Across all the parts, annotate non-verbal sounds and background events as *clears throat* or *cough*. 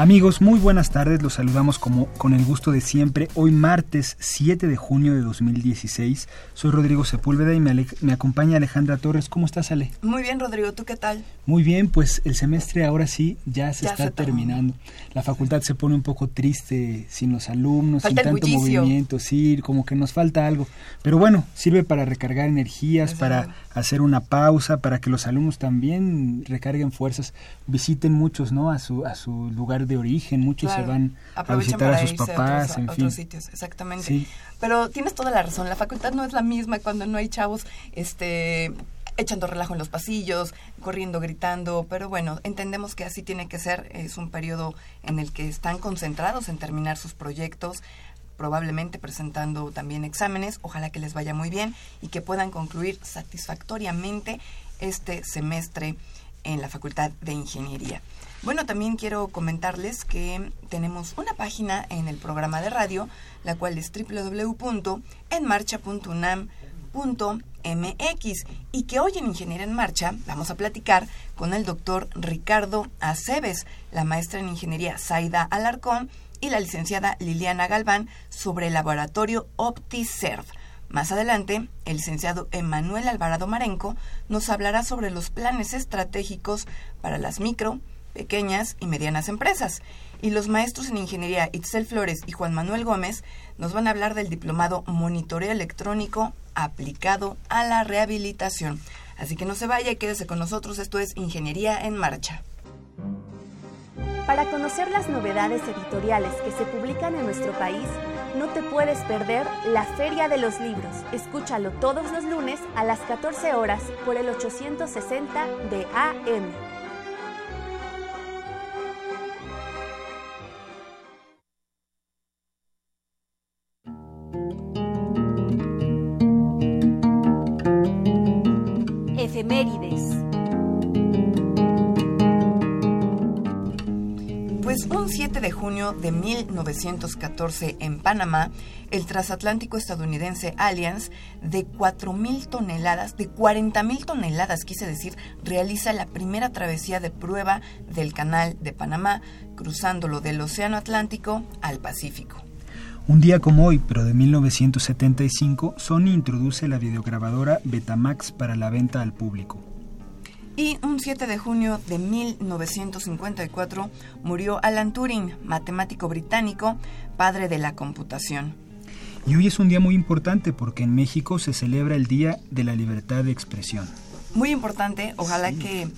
Amigos, muy buenas tardes, los saludamos como con el gusto de siempre. Hoy martes 7 de junio de 2016. Soy Rodrigo Sepúlveda y me, me, acompaña Alejandra Torres. ¿Cómo estás, Ale? Muy bien, Rodrigo, ¿tú qué tal? Muy bien, pues el semestre ahora sí ya se está terminando. La facultad se pone un poco triste sin los alumnos, sin tanto movimiento, sí, como que nos falta algo. Pero bueno, sirve para recargar energías, para hacer una pausa, para que los alumnos también recarguen fuerzas, visiten muchos, ¿no? A su, a su lugar de origen, muchos se van a visitar a sus papás, a otros, sitios, exactamente. Pero tienes toda la razón, la facultad no es la misma cuando no hay chavos este echando relajo en los pasillos, corriendo, gritando, pero bueno, entendemos que así tiene que ser, es un periodo en el que están concentrados en terminar sus proyectos, probablemente presentando también exámenes, ojalá que les vaya muy bien y que puedan concluir satisfactoriamente este semestre en la Facultad de Ingeniería. Bueno, también quiero comentarles que tenemos una página en el programa de radio, la cual es www.enmarcha.unam.mx y que hoy en Ingeniería en Marcha vamos a platicar con el doctor Ricardo Aceves, la maestra en Ingeniería Zaida Alarcón y la licenciada Liliana Galván sobre el laboratorio OptiServ. Más adelante, el licenciado Emanuel Alvarado Marenco nos hablará sobre los planes estratégicos para las micro, pequeñas y medianas empresas. Y los maestros en ingeniería Itzel Flores y Juan Manuel Gómez nos van a hablar del diplomado Monitoreo Electrónico aplicado a la rehabilitación. Así que no se vaya y quédese con nosotros. Esto es Ingeniería en Marcha. Para conocer las novedades editoriales que se publican en nuestro país, no te puedes perder la Feria de los Libros. Escúchalo todos los lunes a las 14 horas por el 860 de AM. Pues un 7 de junio de 1914 en Panamá, el transatlántico estadounidense Alliance de 4.000 toneladas, de 40.000 toneladas, quise decir, realiza la primera travesía de prueba del canal de Panamá, cruzándolo del Océano Atlántico al Pacífico. Un día como hoy, pero de 1975, Sony introduce la videograbadora Betamax para la venta al público. Y un 7 de junio de 1954 murió Alan Turing, matemático británico, padre de la computación. Y hoy es un día muy importante porque en México se celebra el Día de la Libertad de Expresión. Muy importante, ojalá que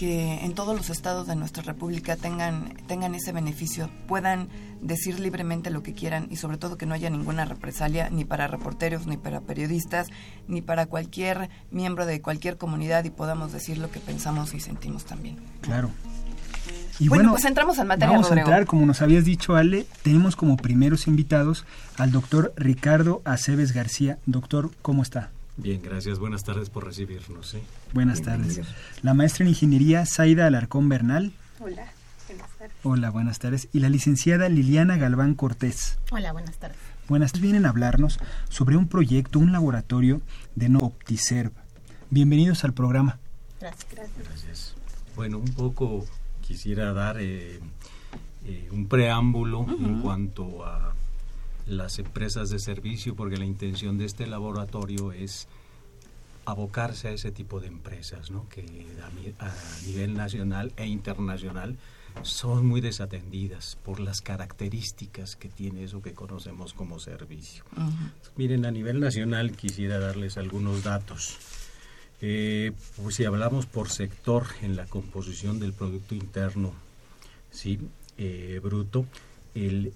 que en todos los estados de nuestra república tengan, tengan ese beneficio, puedan decir libremente lo que quieran y sobre todo que no haya ninguna represalia ni para reporteros, ni para periodistas, ni para cualquier miembro de cualquier comunidad y podamos decir lo que pensamos y sentimos también. Claro. Y bueno, pues entramos en materia. Vamos a entrar, como nos habías dicho Ale, tenemos como primeros invitados al doctor Ricardo Aceves García. Doctor, ¿cómo está? Bien, gracias. Buenas tardes por recibirnos. ¿eh? Buenas tardes. La maestra en ingeniería Zaida Alarcón Bernal. Hola, buenas tardes. Hola, buenas tardes. Y la licenciada Liliana Galván Cortés. Hola, buenas tardes. Buenas tardes. Vienen a hablarnos sobre un proyecto, un laboratorio de no OptiServ. Bienvenidos al programa. Gracias. Gracias. Bueno, un poco quisiera dar eh, eh, un preámbulo en cuanto a las empresas de servicio, porque la intención de este laboratorio es abocarse a ese tipo de empresas, ¿no? que a, nivel nacional e internacional son muy desatendidas por las características que tiene eso que conocemos como servicio. Miren, a nivel nacional quisiera darles algunos datos. Eh, pues si hablamos por sector en la composición del Producto Interno ¿sí? Eh, bruto, el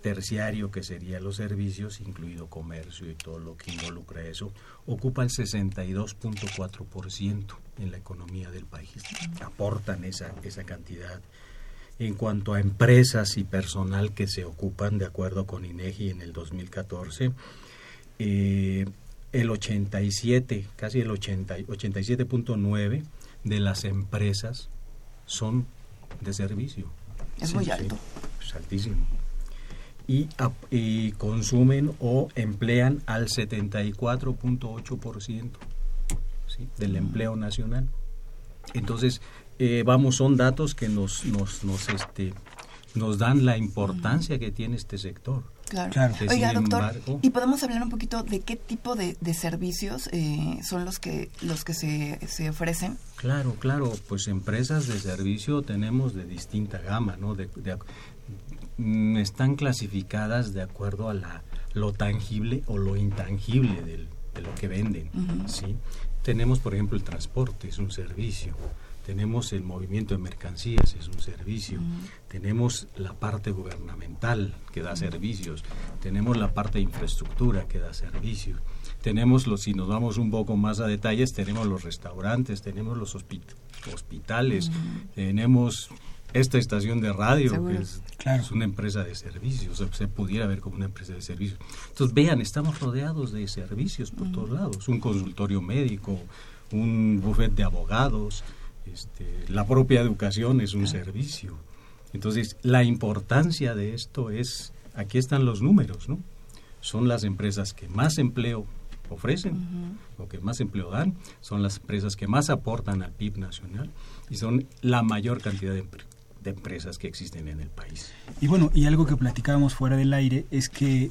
terciario, que sería los servicios, incluido comercio y todo lo que involucra eso, ocupa el 62.4% en la economía del país. Aportan esa, esa cantidad. En cuanto a empresas y personal que se ocupan, de acuerdo con INEGI en el 2014, eh, el 87, casi el 80, 87.9 de las empresas son de servicio. Es muy alto. es altísimo. Y, y, consumen o emplean al 74.8% ¿sí? del mm. empleo nacional. Entonces, eh, vamos, son datos que nos, nos, nos, este, nos dan la importancia que tiene este sector. Claro. Oiga, doctor, ¿y podemos hablar un poquito de qué tipo de, servicios eh, son los que los que se, se, ofrecen? Claro, claro. Pues empresas de servicio tenemos de distinta gama, ¿no? De, están clasificadas de acuerdo a la, lo tangible o lo intangible de lo que venden, ¿sí? Tenemos, por ejemplo, el transporte, es un servicio. Tenemos el movimiento de mercancías, es un servicio, tenemos la parte gubernamental que da servicios, tenemos la parte de infraestructura que da servicios, tenemos los, si nos vamos un poco más a detalles, tenemos los restaurantes, tenemos los hospitales, tenemos esta estación de radio, que es, una empresa de servicios, se pudiera ver como una empresa de servicios. Entonces, vean, estamos rodeados de servicios por todos lados, un consultorio médico, un buffet de abogados, este, la propia educación es un servicio. Entonces, la importancia de esto es, aquí están los números, ¿no? Son las empresas que más empleo ofrecen o que más empleo dan, son las empresas que más aportan al PIB nacional y son la mayor cantidad de, de empresas que existen en el país. Y bueno, y algo que platicábamos fuera del aire es que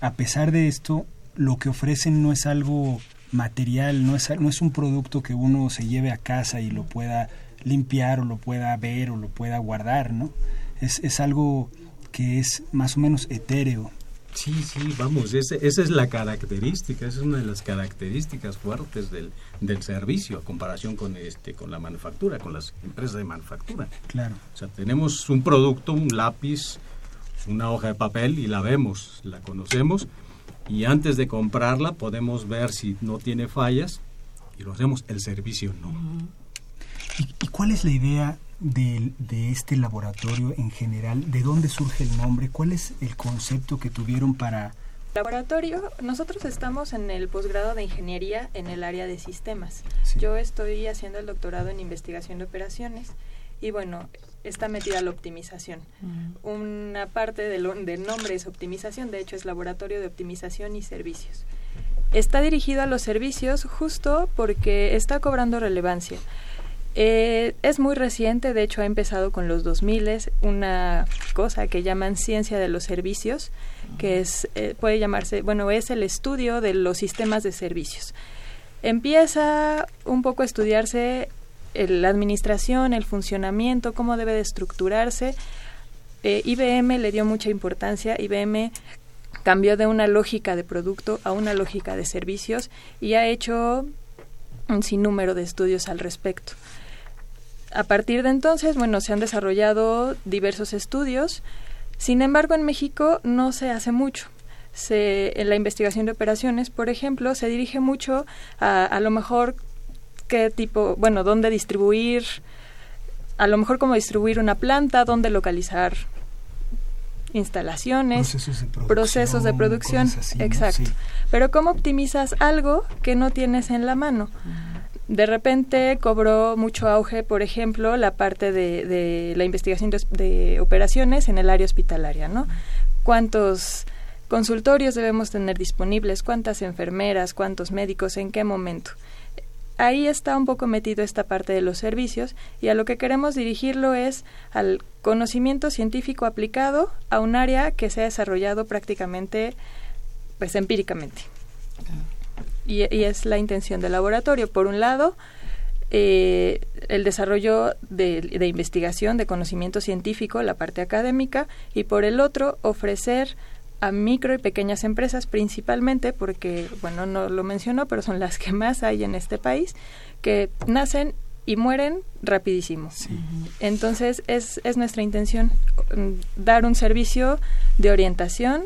a pesar de esto, lo que ofrecen no es algo material, no es, no es un producto que uno se lleve a casa y lo pueda limpiar o lo pueda ver o lo pueda guardar, ¿no? Es, es algo que es más o menos etéreo. Sí, sí, vamos, esa es la característica, esa es una de las características fuertes del, del servicio a comparación con este con la manufactura, con las empresas de manufactura. Claro. O sea, tenemos un producto, un lápiz, una hoja de papel y la vemos, la conocemos, y antes de comprarla podemos ver si no tiene fallas y lo hacemos, el servicio no. ¿Y, cuál es la idea de, de, este laboratorio en general? ¿De dónde surge el nombre? ¿Cuál es el concepto que tuvieron para... Laboratorio, nosotros estamos en el posgrado de ingeniería en el área de sistemas. Yo estoy haciendo el doctorado en investigación de operaciones y bueno, está metida la optimización. Una parte del, del, nombre es optimización, de hecho es laboratorio de optimización y servicios. Está dirigido a los servicios justo porque está cobrando relevancia. Eh, es muy reciente, de hecho ha empezado con los 2000, una cosa que llaman ciencia de los servicios, que es, eh, puede llamarse, bueno, es el estudio de los sistemas de servicios. Empieza un poco a estudiarse la administración, el funcionamiento, cómo debe de estructurarse. Eh, IBM le dio mucha importancia, IBM cambió de una lógica de producto a una lógica de servicios y ha hecho un sinnúmero de estudios al respecto. A partir de entonces, bueno, se han desarrollado diversos estudios. Sin embargo, en México no se hace mucho. Se, en la investigación de operaciones, por ejemplo, se dirige mucho a, a lo mejor qué tipo, bueno, dónde distribuir, a lo mejor cómo distribuir una planta, dónde localizar instalaciones, procesos de producción, exacto. Pero cómo optimizas algo que no tienes en la mano. De repente cobró mucho auge, por ejemplo, la parte de, la investigación de, de, operaciones en el área hospitalaria, ¿no? ¿Cuántos consultorios debemos tener disponibles? ¿Cuántas enfermeras? ¿Cuántos médicos? ¿En qué momento? ahí está un poco metido esta parte de los servicios y a lo que queremos dirigirlo es al conocimiento científico aplicado a un área que se ha desarrollado prácticamente pues empíricamente. Y, es la intención del laboratorio. Por un lado, eh, el desarrollo de, de, investigación, de conocimiento científico, la parte académica, y por el otro, ofrecer a micro y pequeñas empresas principalmente porque, bueno, no lo mencionó, pero son las que más hay en este país, que nacen y mueren rapidísimo. Entonces es, es nuestra intención mm, dar un servicio de orientación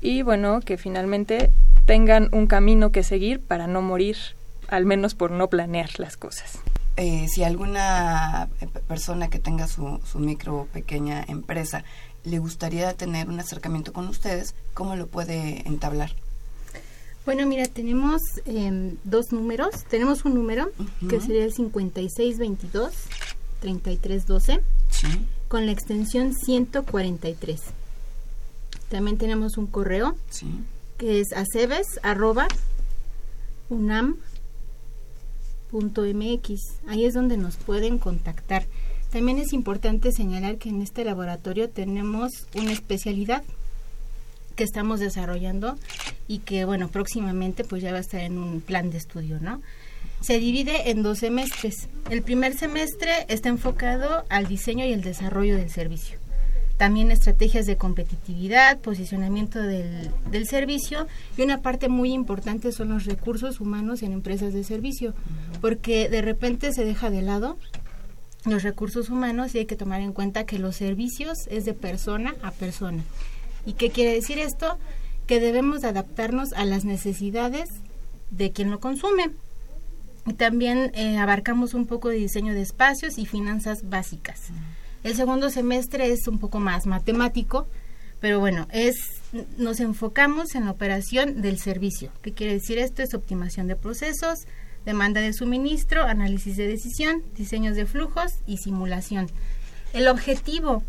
y bueno, que finalmente tengan un camino que seguir para no morir, al menos por no planear las cosas. Eh, si alguna eh, persona que tenga su, su micro o pequeña empresa le gustaría tener un acercamiento con ustedes, ¿cómo lo puede entablar? Bueno, mira, tenemos em, dos números. Tenemos un número que sería el 5622-3312 con la extensión 143. También tenemos un correo que es acebes arroba unam.mx. Ahí es donde nos pueden contactar. También es importante señalar que en este laboratorio tenemos una especialidad que estamos desarrollando y que, bueno, próximamente pues ya va a estar en un plan de estudio, ¿no? Se divide en dos semestres. El primer semestre está enfocado al diseño y el desarrollo del servicio. También estrategias de competitividad, posicionamiento del, del servicio y una parte muy importante son los recursos humanos en empresas de servicio, porque de repente se deja de lado los recursos humanos y hay que tomar en cuenta que los servicios es de persona a persona. ¿Y qué quiere decir esto? Que debemos adaptarnos a las necesidades de quien lo consume. Y también eh, abarcamos un poco de diseño de espacios y finanzas básicas. El segundo semestre es un poco más matemático, pero bueno, es nos enfocamos en la operación del servicio. ¿Qué quiere decir esto? Es optimización de procesos, demanda de suministro, análisis de decisión, diseños de flujos y simulación. El objetivo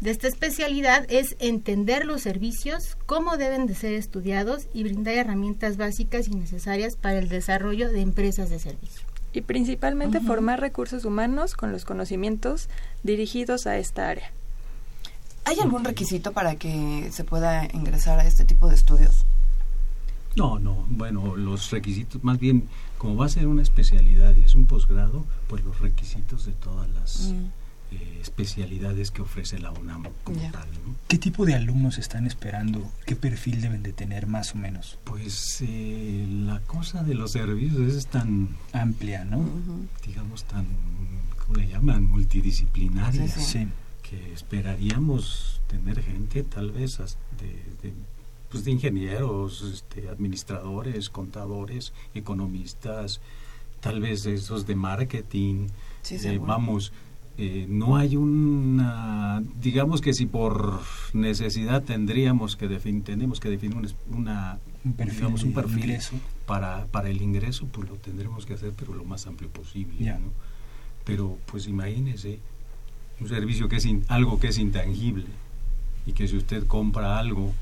de esta especialidad es entender los servicios, cómo deben de ser estudiados y brindar herramientas básicas y necesarias para el desarrollo de empresas de servicio. Y principalmente formar recursos humanos con los conocimientos dirigidos a esta área. ¿Hay algún requisito para que se pueda ingresar a este tipo de estudios? No, no, bueno, los requisitos, más bien, como va a ser una especialidad y es un posgrado, pues los requisitos de todas las... Mm. Eh, especialidades que ofrece la UNAM como tal. ¿Qué tipo de alumnos están esperando? ¿Qué perfil deben de tener más o menos? Pues eh, la cosa de los servicios es tan amplia, ¿no? Digamos tan, ¿cómo le llaman? Multidisciplinaria. Sí, Que esperaríamos tener gente tal vez de, pues de ingenieros, este, administradores, contadores, economistas, tal vez esos de marketing. Eh, vamos, eh, no hay una digamos que si por necesidad tendríamos que definir tenemos que definir una, un perfil, un perfil para para el ingreso pues lo tendremos que hacer pero lo más amplio posible pero pues imagínese un servicio que es algo que es intangible y que si usted compra algo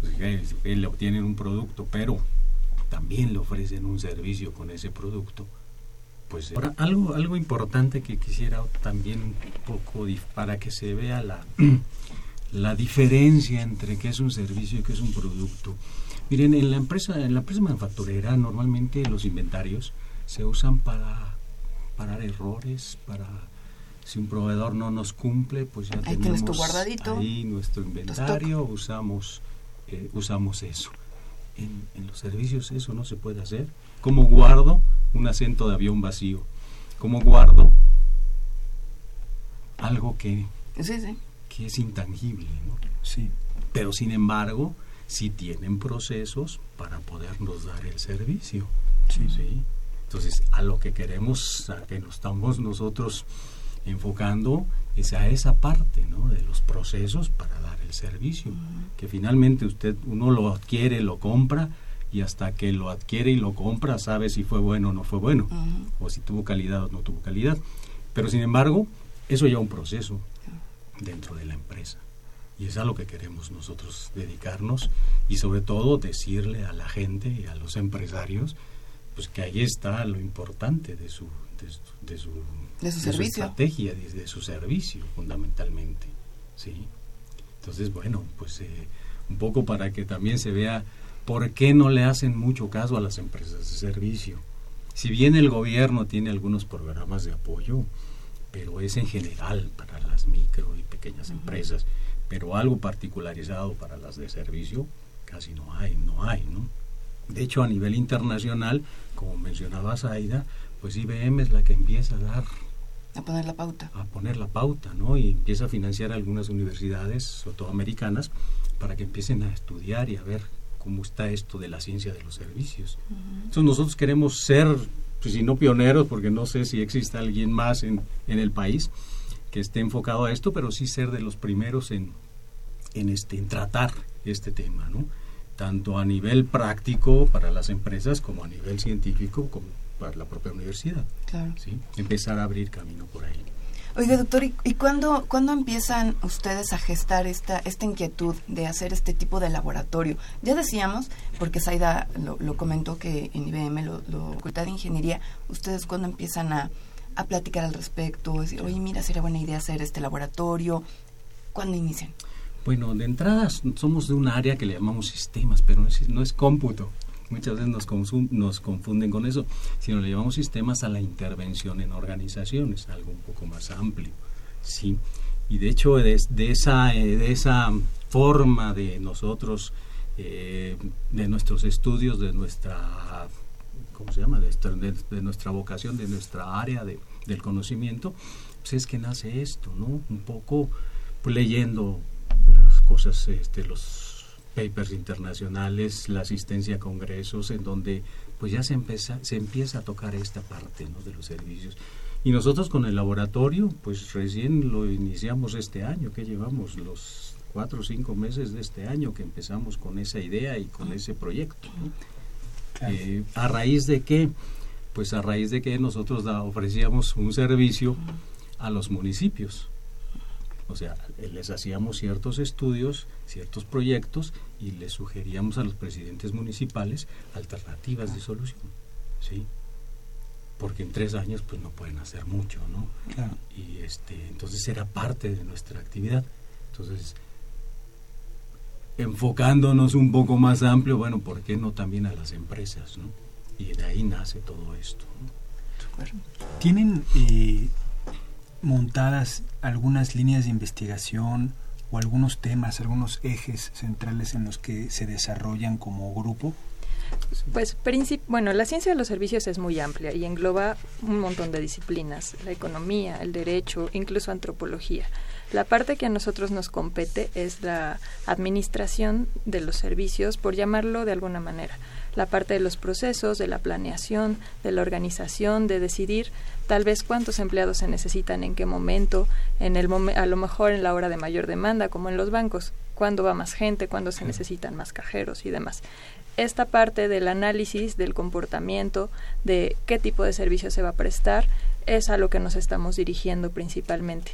pues, él le obtiene un producto pero también le ofrecen un servicio con ese producto pues ahora, algo algo importante que quisiera también un poco para que se vea la *clears throat* la diferencia entre qué es un servicio y qué es un producto. Miren en la empresa en la empresa manufacturera normalmente los inventarios se usan para parar errores para si un proveedor no nos cumple pues ya tenemos ahí nuestro inventario usamos eh, usamos eso. En, en los servicios eso no se puede hacer. Como guardo un asiento de avión vacío? ¿Cómo guardo algo que, que es intangible? ¿no? Sí. Pero sin embargo, sí tienen procesos para podernos dar el servicio. Sí. Entonces, a lo que queremos, a que nos estamos nosotros enfocando es a esa parte ¿no? de los procesos para dar el servicio. Que finalmente usted, uno lo adquiere, lo compra, y hasta que lo adquiere y lo compra sabe si fue bueno o no fue bueno, o si tuvo calidad o no tuvo calidad. Pero sin embargo, eso ya un proceso dentro de la empresa. Y es a lo que queremos nosotros dedicarnos y sobre todo decirle a la gente y a los empresarios pues que ahí está lo importante de su de, su, de su, servicio. estrategia, de, su servicio fundamentalmente. ¿sí? Entonces, bueno, pues eh, un poco para que también se vea ¿por qué no le hacen mucho caso a las empresas de servicio? Si bien el gobierno tiene algunos programas de apoyo, pero es en general para las micro y pequeñas empresas, pero algo particularizado para las de servicio casi no hay, no hay, ¿no? De hecho, a nivel internacional, como mencionaba Zaida, pues IBM es la que empieza a dar a poner la pauta. A poner la pauta, ¿no? Y empieza a financiar algunas universidades, sobre todo americanas, para que empiecen a estudiar y a ver cómo está esto de la ciencia de los servicios. Entonces nosotros queremos ser, pues si no pioneros, porque no sé si existe alguien más en, en el país que esté enfocado a esto, pero sí ser de los primeros en, en, este, en tratar este tema, ¿no? Tanto a nivel práctico para las empresas como a nivel científico como para la propia universidad. Claro. ¿sí? Empezar a abrir camino por ahí. Oiga, doctor, ¿y, y cuándo, cuándo, empiezan ustedes a gestar esta, esta inquietud de hacer este tipo de laboratorio? Ya decíamos, porque Saida lo, comentó que en IBM, lo, lo, Facultad de Ingeniería, ustedes cuándo empiezan a, a platicar al respecto, decir, oye, mira, sería buena idea hacer este laboratorio, ¿cuándo inician? Bueno, de entrada somos de un área que le llamamos sistemas, pero no es, no es cómputo muchas veces nos, nos confunden con eso, sino le llevamos sistemas a la intervención en organizaciones, algo un poco más amplio. ¿sí? Y de hecho, de, esa, de esa forma de nosotros, eh, de nuestros estudios, de nuestra, ¿cómo se llama? De, nuestra vocación, de nuestra área de, del conocimiento, pues es que nace esto, ¿no? Un poco leyendo las cosas, este, los papers internacionales, la asistencia a congresos, en donde pues ya se empieza, se empieza a tocar esta parte ¿no? de los servicios. Y nosotros con el laboratorio, pues recién lo iniciamos este año, que llevamos los cuatro o cinco meses de este año que empezamos con esa idea y con ese proyecto. Eh, ¿A raíz de qué? Pues a raíz de que nosotros ofrecíamos un servicio a los municipios o sea, les hacíamos ciertos estudios, ciertos proyectos y les sugeríamos a los presidentes municipales alternativas de solución. ¿sí? Porque en tres años pues no pueden hacer mucho, ¿no? Y este, entonces era parte de nuestra actividad. Entonces, enfocándonos un poco más amplio, bueno, ¿por qué no también a las empresas, ¿no? Y de ahí nace todo esto. ¿Tienen eh, montadas algunas líneas de investigación o algunos temas, algunos ejes centrales en los que se desarrollan como grupo? Pues, bueno, la ciencia de los servicios es muy amplia y engloba un montón de disciplinas, la economía, el derecho, incluso antropología. La parte que a nosotros nos compete es la administración de los servicios, por llamarlo de alguna manera. La parte de los procesos, de la planeación, de la organización, de decidir tal vez cuántos empleados se necesitan, en qué momento, en el a lo mejor en la hora de mayor demanda, como en los bancos, cuándo va más gente, cuándo se necesitan más cajeros y demás. Esta parte del análisis del comportamiento, de qué tipo de servicio se va a prestar, es a lo que nos estamos dirigiendo principalmente.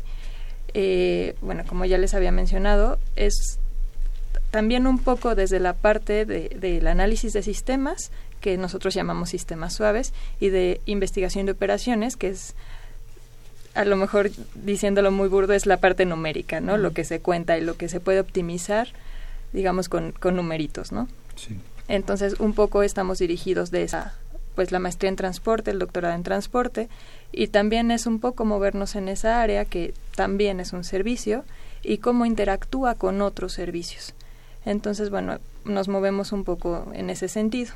Eh, bueno, como ya les había mencionado, es también un poco desde la parte del análisis de sistemas, que nosotros llamamos sistemas suaves, y de investigación de operaciones, que es, a lo mejor diciéndolo muy burdo, es la parte numérica, ¿no? Lo que se cuenta y lo que se puede optimizar, digamos, con, con numeritos, ¿no? Sí. Entonces, un poco estamos dirigidos de esa, pues la maestría en transporte, el doctorado en transporte, y también es un poco movernos en esa área que también es un servicio y cómo interactúa con otros servicios. Entonces, bueno, nos movemos un poco en ese sentido.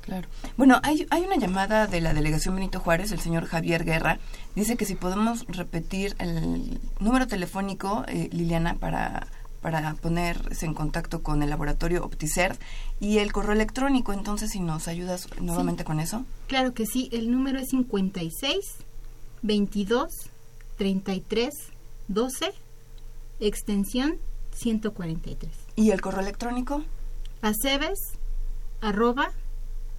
Claro. Bueno, hay, hay una llamada de la delegación Benito Juárez, el señor Javier Guerra. Dice que si podemos repetir el número telefónico, eh, Liliana, para, para ponerse en contacto con el laboratorio Opticer y el correo electrónico. Entonces, si nos ayudas nuevamente con eso. Claro que sí. El número es 56 22 33 12 extensión 143. ¿Y el correo electrónico? Aceves arroba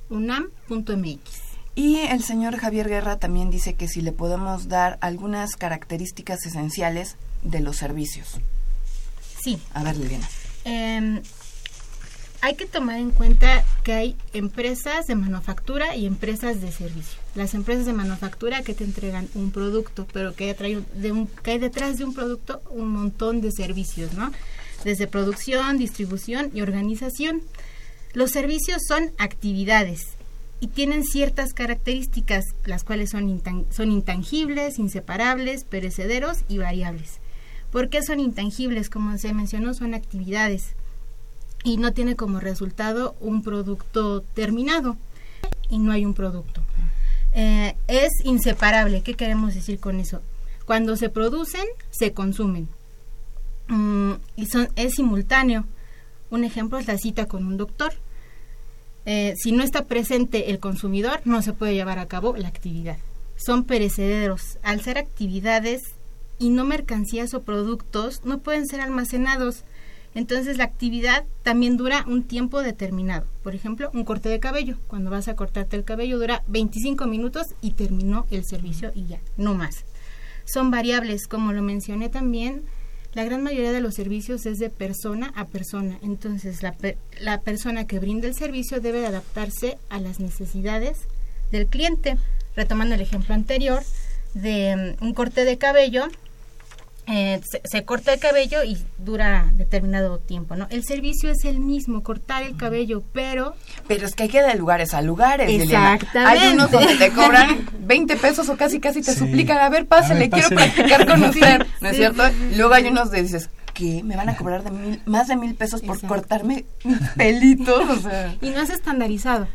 unam.mx. Y el señor Javier Guerra también dice que si le podemos dar algunas características esenciales de los servicios. Sí. A ver, Liliana. Em, hay que tomar en cuenta que hay empresas de manufactura y empresas de servicio. Las empresas de manufactura que te entregan un producto, pero que hay, de un, que hay detrás de un producto un montón de servicios, ¿no? Desde producción, distribución y organización. Los servicios son actividades y tienen ciertas características, las cuales son, son intangibles, inseparables, perecederos y variables. ¿Por qué son intangibles? Como se mencionó, son actividades y no tiene como resultado un producto terminado y no hay un producto. Eh, es inseparable. ¿Qué queremos decir con eso? Cuando se producen, se consumen. Mm, y son, es simultáneo. Un ejemplo es la cita con un doctor. Eh, si no está presente el consumidor, no se puede llevar a cabo la actividad. Son perecederos. Al ser actividades y no mercancías o productos, no pueden ser almacenados. Entonces la actividad también dura un tiempo determinado. Por ejemplo, un corte de cabello. Cuando vas a cortarte el cabello dura 25 minutos y terminó el servicio y ya, no más. Son variables, como lo mencioné también, la gran mayoría de los servicios es de persona a persona. Entonces la, la persona que brinda el servicio debe adaptarse a las necesidades del cliente. Retomando el ejemplo anterior de mm, un corte de cabello, eh, se, corta el cabello y dura determinado tiempo, ¿no? El servicio es el mismo, cortar el cabello, pero... Pero es que hay que de lugares a lugares, Exactamente. Hay unos donde te cobran 20 pesos o casi casi te suplican, a ver, pásale, quiero practicar con usted, ¿no es cierto? Luego hay unos de dices, ¿qué? ¿Me van a cobrar de mil, más de mil pesos por cortarme mis pelitos? Y no es estandarizado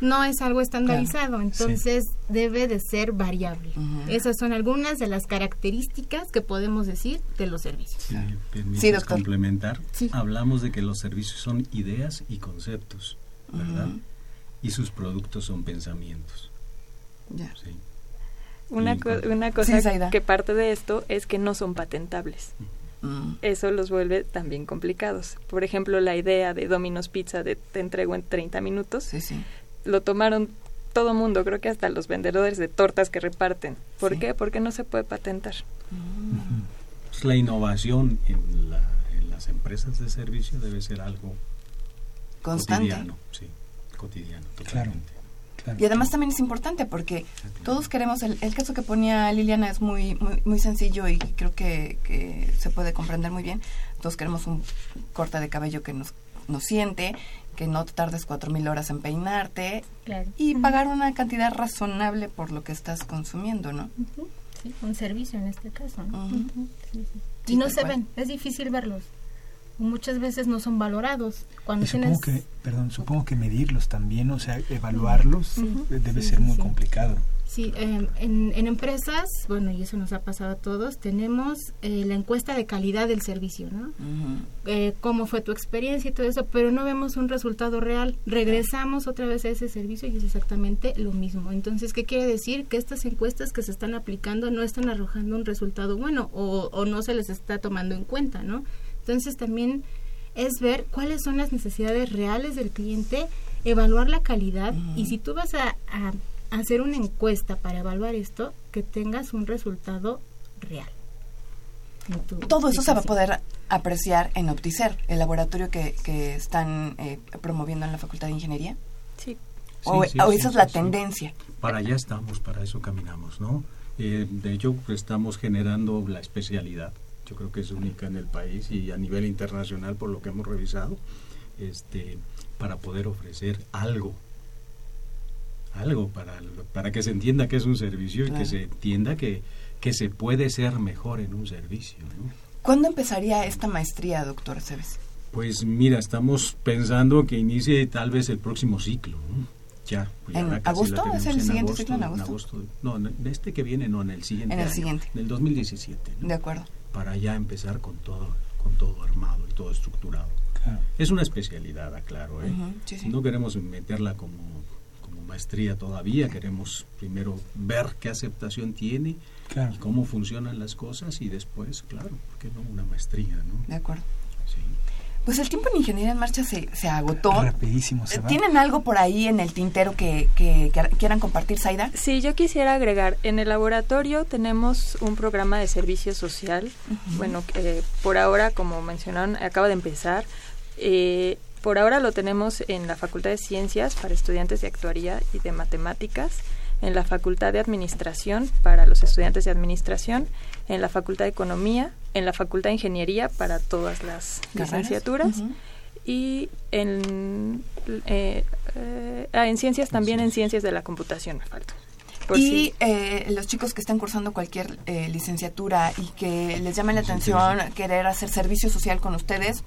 no es algo estandarizado, entonces debe de ser variable. Esas son algunas de las características que podemos decir de los servicios. Sí, complementar. Hablamos de que los servicios son ideas y conceptos, ¿verdad? Y sus productos son pensamientos. Ya. Una, una cosa que parte de esto es que no son patentables. Mm. Eso los vuelve también complicados. Por ejemplo, la idea de Domino's Pizza de te entrego en 30 minutos. Sí, sí lo tomaron todo mundo, creo que hasta los vendedores de tortas que reparten. ¿Por qué? Porque no se puede patentar. Pues la innovación en, las empresas de servicio debe ser algo constante. Cotidiano, sí, cotidiano, totalmente. Y además también es importante porque todos queremos, el, caso que ponía Liliana es muy, muy, muy sencillo y creo que, que, se puede comprender muy bien. Todos queremos un corte de cabello que nos, nos siente, que no te tardes cuatro mil horas en peinarte y pagar una cantidad razonable por lo que estás consumiendo, ¿no? Sí, un servicio en este caso. y no se ven, es difícil verlos. Muchas veces no son valorados. Cuando supongo que, perdón, supongo que medirlos también, o sea, evaluarlos debe ser muy complicado. Sí, em, en, empresas, bueno, y eso nos ha pasado a todos, tenemos eh, la encuesta de calidad del servicio, ¿no? Eh, cómo fue tu experiencia y todo eso, pero no vemos un resultado real. Regresamos otra vez a ese servicio y es exactamente lo mismo. Entonces, ¿qué quiere decir? Que estas encuestas que se están aplicando no están arrojando un resultado bueno o, o no se les está tomando en cuenta, ¿no? Entonces, también es ver cuáles son las necesidades reales del cliente, evaluar la calidad y si tú vas a hacer una encuesta para evaluar esto, que tengas un resultado real. Todo eso se va a poder apreciar en Opticer, el laboratorio que, que están eh, promoviendo en la Facultad de Ingeniería. Sí. O, esa es la tendencia. Para allá estamos, para eso caminamos, ¿no? Eh, de hecho, estamos generando la especialidad. Yo creo que es única en el país y a nivel internacional, por lo que hemos revisado, este, para poder ofrecer algo algo para, para que se entienda que es un servicio y que se entienda que, que se puede ser mejor en un servicio. ¿Cuándo empezaría esta maestría, doctor Cebes? Pues mira, estamos pensando que inicie tal vez el próximo ciclo. Ya, pues ¿En agosto? ¿Es el siguiente ciclo en agosto? No, en este que viene, no, en el siguiente. En el siguiente. En el 2017. De acuerdo. Para ya empezar con todo, con todo armado y todo estructurado. Es una especialidad, aclaro. ¿eh? No queremos meterla como maestría todavía, queremos primero ver qué aceptación tiene y cómo funcionan las cosas y después, claro, ¿por qué no una maestría? ¿no? De acuerdo. Sí. Pues el tiempo en Ingeniería en Marcha se, se agotó. Rapidísimo se ¿Tienen algo por ahí en el tintero que, que, quieran compartir, Saida? Sí, yo quisiera agregar, en el laboratorio tenemos un programa de servicio social, bueno, que por ahora, como mencionaron, acaba de empezar. Eh, por ahora lo tenemos en la Facultad de Ciencias para estudiantes de actuaría y de matemáticas, en la Facultad de Administración para los estudiantes de Administración, en la Facultad de Economía, en la Facultad de Ingeniería para todas las licenciaturas y en, eh, eh, en Ciencias también en Ciencias de la Computación me falta. y eh, los chicos que estén cursando cualquier eh, licenciatura y que les llame la atención querer hacer servicio social con ustedes,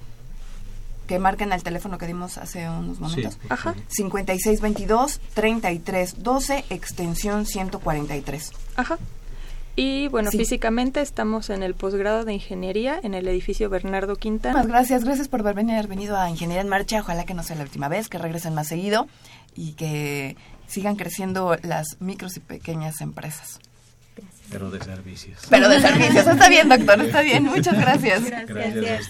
que marquen al teléfono que dimos hace unos momentos. Sí, Ajá. 5622-3312, extensión 143. Ajá. Y bueno, físicamente estamos en el posgrado de Ingeniería en el edificio Bernardo Quintana. Gracias, gracias por haber venido a Ingeniería en Marcha. Ojalá que no sea la última vez, que regresen más seguido y que sigan creciendo las micros y pequeñas empresas. Pero de servicios. Pero de servicios. Está bien, doctor, está bien. Muchas gracias. Gracias,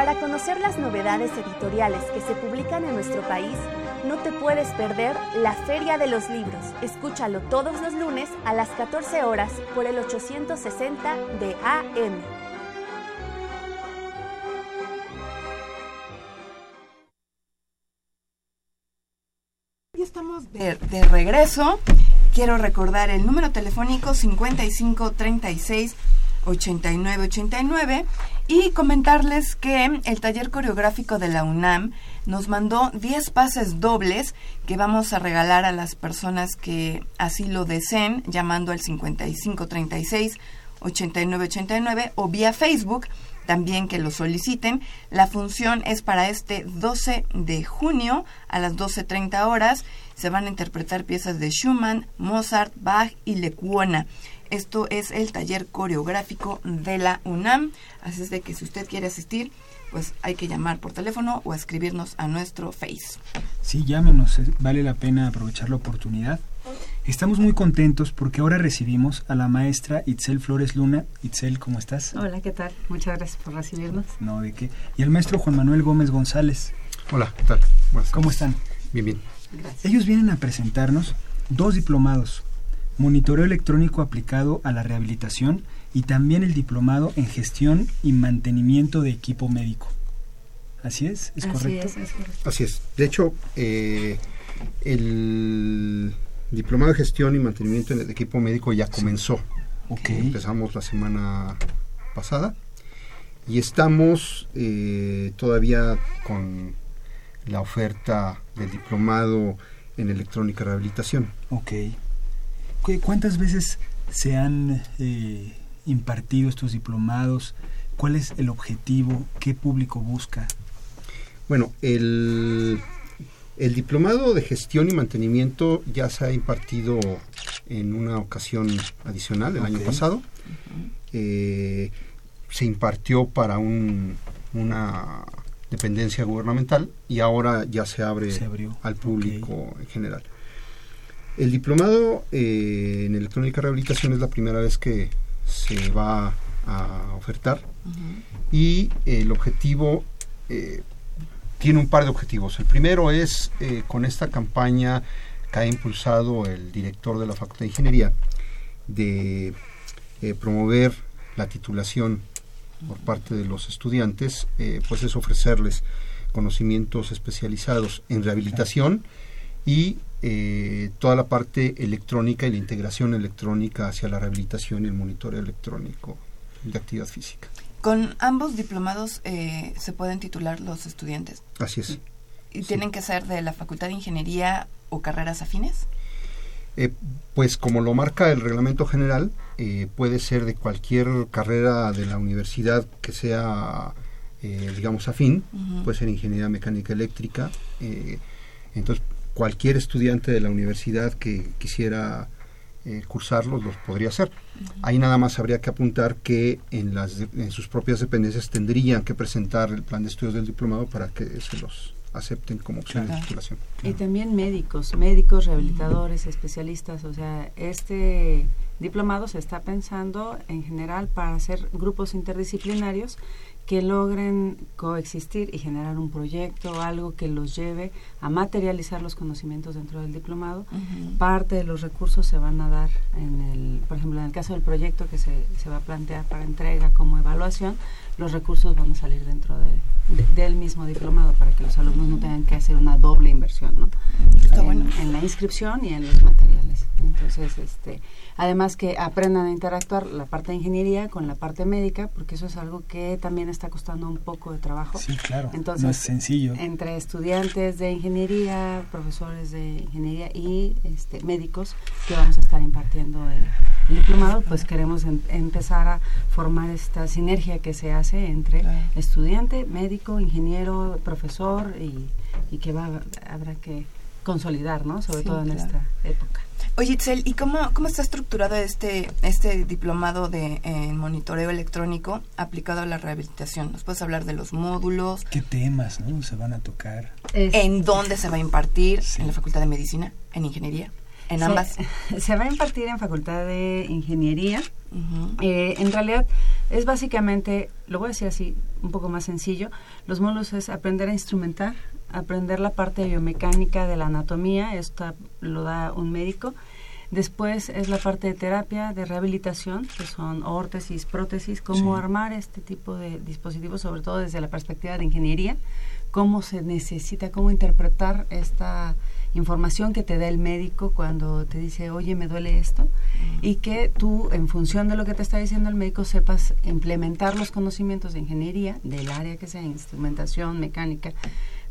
Para conocer las novedades editoriales que se publican en nuestro país, no te puedes perder la Feria de los Libros. Escúchalo todos los lunes a las 14 horas por el 860 de AM. Ya estamos de, de regreso. Quiero recordar el número telefónico 5536 8989 y comentarles que el taller coreográfico de la UNAM nos mandó 10 pases dobles que vamos a regalar a las personas que así lo deseen llamando al 5536 8989 o vía Facebook también que lo soliciten. La función es para este 12 de junio a las 12.30 horas. Se van a interpretar piezas de Schumann, Mozart, Bach y Lecuona. Esto es el taller coreográfico de la UNAM. Así es de que si usted quiere asistir, pues hay que llamar por teléfono o escribirnos a nuestro Face. Sí, llámenos, vale la pena aprovechar la oportunidad. Estamos muy contentos porque ahora recibimos a la maestra Itzel Flores Luna. Itzel, ¿cómo estás? Hola, ¿qué tal? Muchas gracias por recibirnos. No, ¿de qué? Y al maestro Juan Manuel Gómez González. Hola, ¿qué tal? ¿Cómo están? Bien, bien. Gracias. Ellos vienen a presentarnos dos diplomados monitoreo electrónico aplicado a la rehabilitación y también el diplomado en gestión y mantenimiento de equipo médico. ¿Así es? ¿Es correcto? Así es. De hecho, eh, el diplomado de gestión y mantenimiento de equipo médico ya comenzó. Empezamos la semana pasada y estamos eh, todavía con la oferta del diplomado en electrónica rehabilitación. Ok. ¿Cuántas veces se han eh, impartido estos diplomados? ¿Cuál es el objetivo? ¿Qué público busca? Bueno, el, diplomado de gestión y mantenimiento ya se ha impartido en una ocasión adicional el año pasado. Eh, se impartió para un, una dependencia gubernamental y ahora ya se abre al público en general. El diplomado eh, en electrónica rehabilitación es la primera vez que se va a ofertar. Y el objetivo eh, tiene un par de objetivos. El primero es eh, con esta campaña que ha impulsado el director de la Facultad de Ingeniería de promover la titulación por parte de los estudiantes, pues es ofrecerles conocimientos especializados en rehabilitación y eh, toda la parte electrónica y la integración electrónica hacia la rehabilitación y el monitoreo electrónico de actividad física. Con ambos diplomados eh, se pueden titular los estudiantes. Así es. ¿Y tienen que ser de la Facultad de Ingeniería o carreras afines? Eh, pues como lo marca el reglamento general, puede ser de cualquier carrera de la universidad que sea, digamos, afín, puede ser ingeniería mecánica eléctrica. entonces, cualquier estudiante de la universidad que quisiera eh, cursarlos los podría hacer. Ahí nada más habría que apuntar que en, las, en sus propias dependencias tendrían que presentar el plan de estudios del diplomado para que se los acepten como opción de titulación. Y también médicos, médicos, rehabilitadores, especialistas, o sea, este diplomado se está pensando en general para hacer grupos interdisciplinarios que logren coexistir y generar un proyecto, algo que los lleve a materializar los conocimientos dentro del diplomado. Parte de los recursos se van a dar en el, por ejemplo, en el caso del proyecto que se, se va a plantear para entrega como evaluación, los recursos van a salir dentro de, del mismo diplomado para que los alumnos no tengan que hacer una doble inversión, ¿no? en, la inscripción y en los materiales. Entonces, este, además que aprendan a interactuar la parte de ingeniería con la parte médica, porque eso es algo que también está costando un poco de trabajo. Sí, claro. Entonces, no es sencillo. Entre estudiantes de ingeniería, profesores de ingeniería y este, médicos que vamos a estar impartiendo el, diplomado, pues queremos em, empezar a formar esta sinergia que se hace entre estudiante, médico, ingeniero, profesor y, y que va, habrá que consolidar, ¿no? Sobre todo en esta época. Oye, Itzel, ¿y cómo, cómo está estructurado este, este diplomado de monitoreo electrónico aplicado a la rehabilitación? ¿Nos puedes hablar de los módulos? ¿Qué temas ¿no? se van a tocar? ¿En dónde se va a impartir? ¿En la Facultad de Medicina? ¿En Ingeniería? ¿En ambas? *laughs* Se va a impartir en Facultad de Ingeniería. Eh, en realidad es básicamente, lo voy a decir así, un poco más sencillo, los módulos es aprender a instrumentar, aprender la parte biomecánica de la anatomía, esto lo da un médico. Después es la parte de terapia, de rehabilitación, que son órtesis, prótesis, cómo armar este tipo de dispositivos, sobre todo desde la perspectiva de ingeniería, cómo se necesita, cómo interpretar esta información que te da el médico cuando te dice, oye, me duele esto, y que tú, en función de lo que te está diciendo el médico, sepas implementar los conocimientos de ingeniería, del área que sea, instrumentación, mecánica,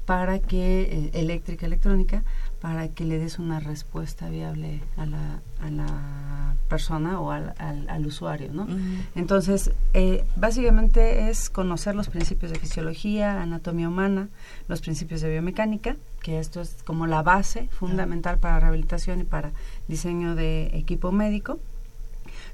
para que, eh, eléctrica, electrónica, para que le des una respuesta viable a la, a la persona o al, al, usuario, ¿no? Entonces, eh, básicamente es conocer los principios de fisiología, anatomía humana, los principios de biomecánica, que esto es como la base fundamental para rehabilitación y para diseño de equipo médico,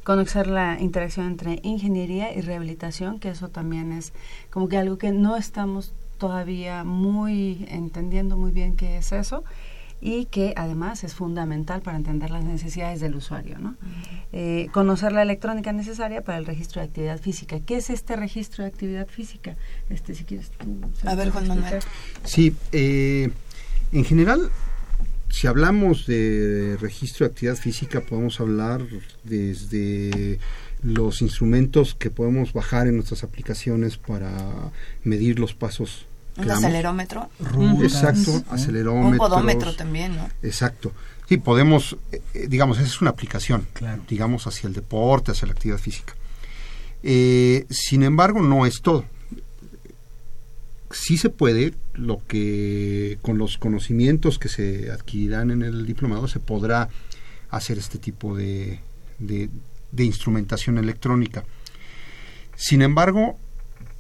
conocer la interacción entre ingeniería y rehabilitación, que eso también es como que algo que no estamos todavía muy entendiendo muy bien qué es eso y que además es fundamental para entender las necesidades del usuario. ¿no? Eh, conocer la electrónica necesaria para el registro de actividad física. ¿Qué es este registro de actividad física? Este, si quieres A ver, Juan Manuel. Sí, eh, en general, si hablamos de registro de actividad física, podemos hablar desde los instrumentos que podemos bajar en nuestras aplicaciones para medir los pasos. Un acelerómetro. Exacto, acelerómetro. Un podómetro también, ¿no? Exacto. Sí, podemos, eh, eh, digamos, esa es una aplicación, digamos, hacia el deporte, hacia la actividad física. Eh, sin embargo, no es todo. Sí se puede, lo que con los conocimientos que se adquirirán en el diplomado se podrá hacer este tipo de, de instrumentación electrónica. Sin embargo,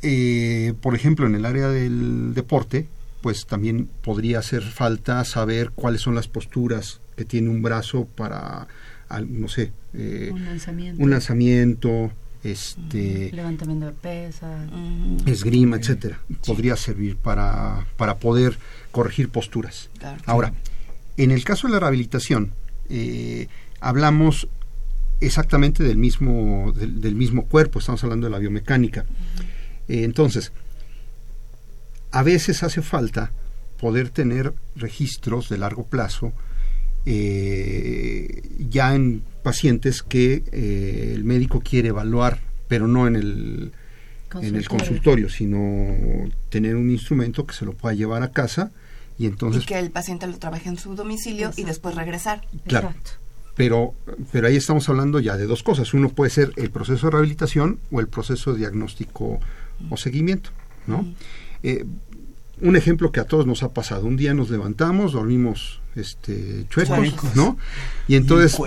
eh, por ejemplo, en el área del deporte, pues también podría hacer falta saber cuáles son las posturas que tiene un brazo para, no sé, eh, un lanzamiento, un lanzamiento este levantamiento de pesas, esgrima, etcétera. Podría servir para, para poder corregir posturas. Ahora, en el caso de la rehabilitación, eh, hablamos exactamente del mismo, del, mismo cuerpo, estamos hablando de la biomecánica. Entonces, a veces hace falta poder tener registros de largo plazo eh, ya en pacientes que eh, el médico quiere evaluar, pero no en el, en el consultorio, sino tener un instrumento que se lo pueda llevar a casa y entonces... Y que el paciente lo trabaje en su domicilio y después regresar. Claro pero, pero ahí estamos hablando ya de dos cosas. Uno puede ser el proceso de rehabilitación o el proceso de diagnóstico o seguimiento, ¿no? Eh, un ejemplo que a todos nos ha pasado. Un día nos levantamos, dormimos este chuecos, ¿no? Y entonces,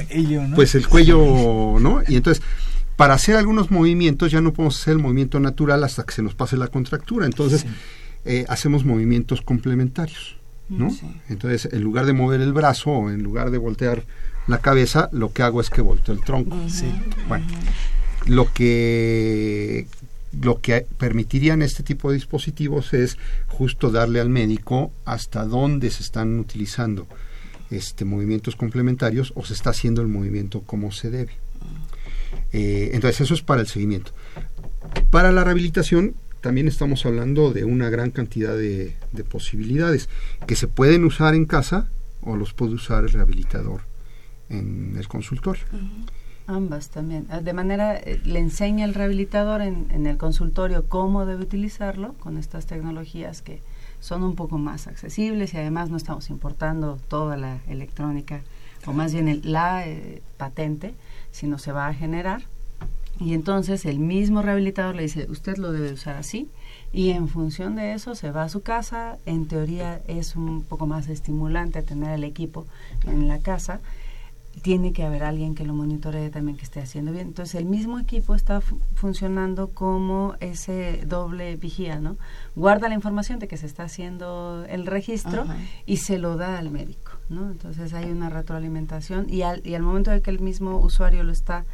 pues el cuello, ¿no? Y entonces, para hacer algunos movimientos ya no podemos hacer el movimiento natural hasta que se nos pase la contractura. Entonces, eh, hacemos movimientos complementarios, ¿no? Entonces, en lugar de mover el brazo o en lugar de voltear la cabeza, lo que hago es que volteo el tronco. Bueno, lo que lo que permitirían este tipo de dispositivos es justo darle al médico hasta dónde se están utilizando este movimientos complementarios o se está haciendo el movimiento como se debe. Eh, entonces eso es para el seguimiento. Para la rehabilitación también estamos hablando de una gran cantidad de, de posibilidades que se pueden usar en casa o los puede usar el rehabilitador en el consultorio. Ambas también. Ah, de manera, eh, le enseña el rehabilitador en, en, el consultorio cómo debe utilizarlo con estas tecnologías que son un poco más accesibles y además no estamos importando toda la electrónica o más bien el, la eh, patente, sino se va a generar. Y entonces el mismo rehabilitador le dice, usted lo debe usar así, y en función de eso se va a su casa. En teoría es un poco más estimulante tener el equipo en la casa tiene que haber alguien que lo monitoree también que esté haciendo bien. Entonces el mismo equipo está funcionando como ese doble vigía, ¿no? Guarda la información de que se está haciendo el registro y se lo da al médico, ¿no? Entonces hay una retroalimentación y al, y al momento de que el mismo usuario lo está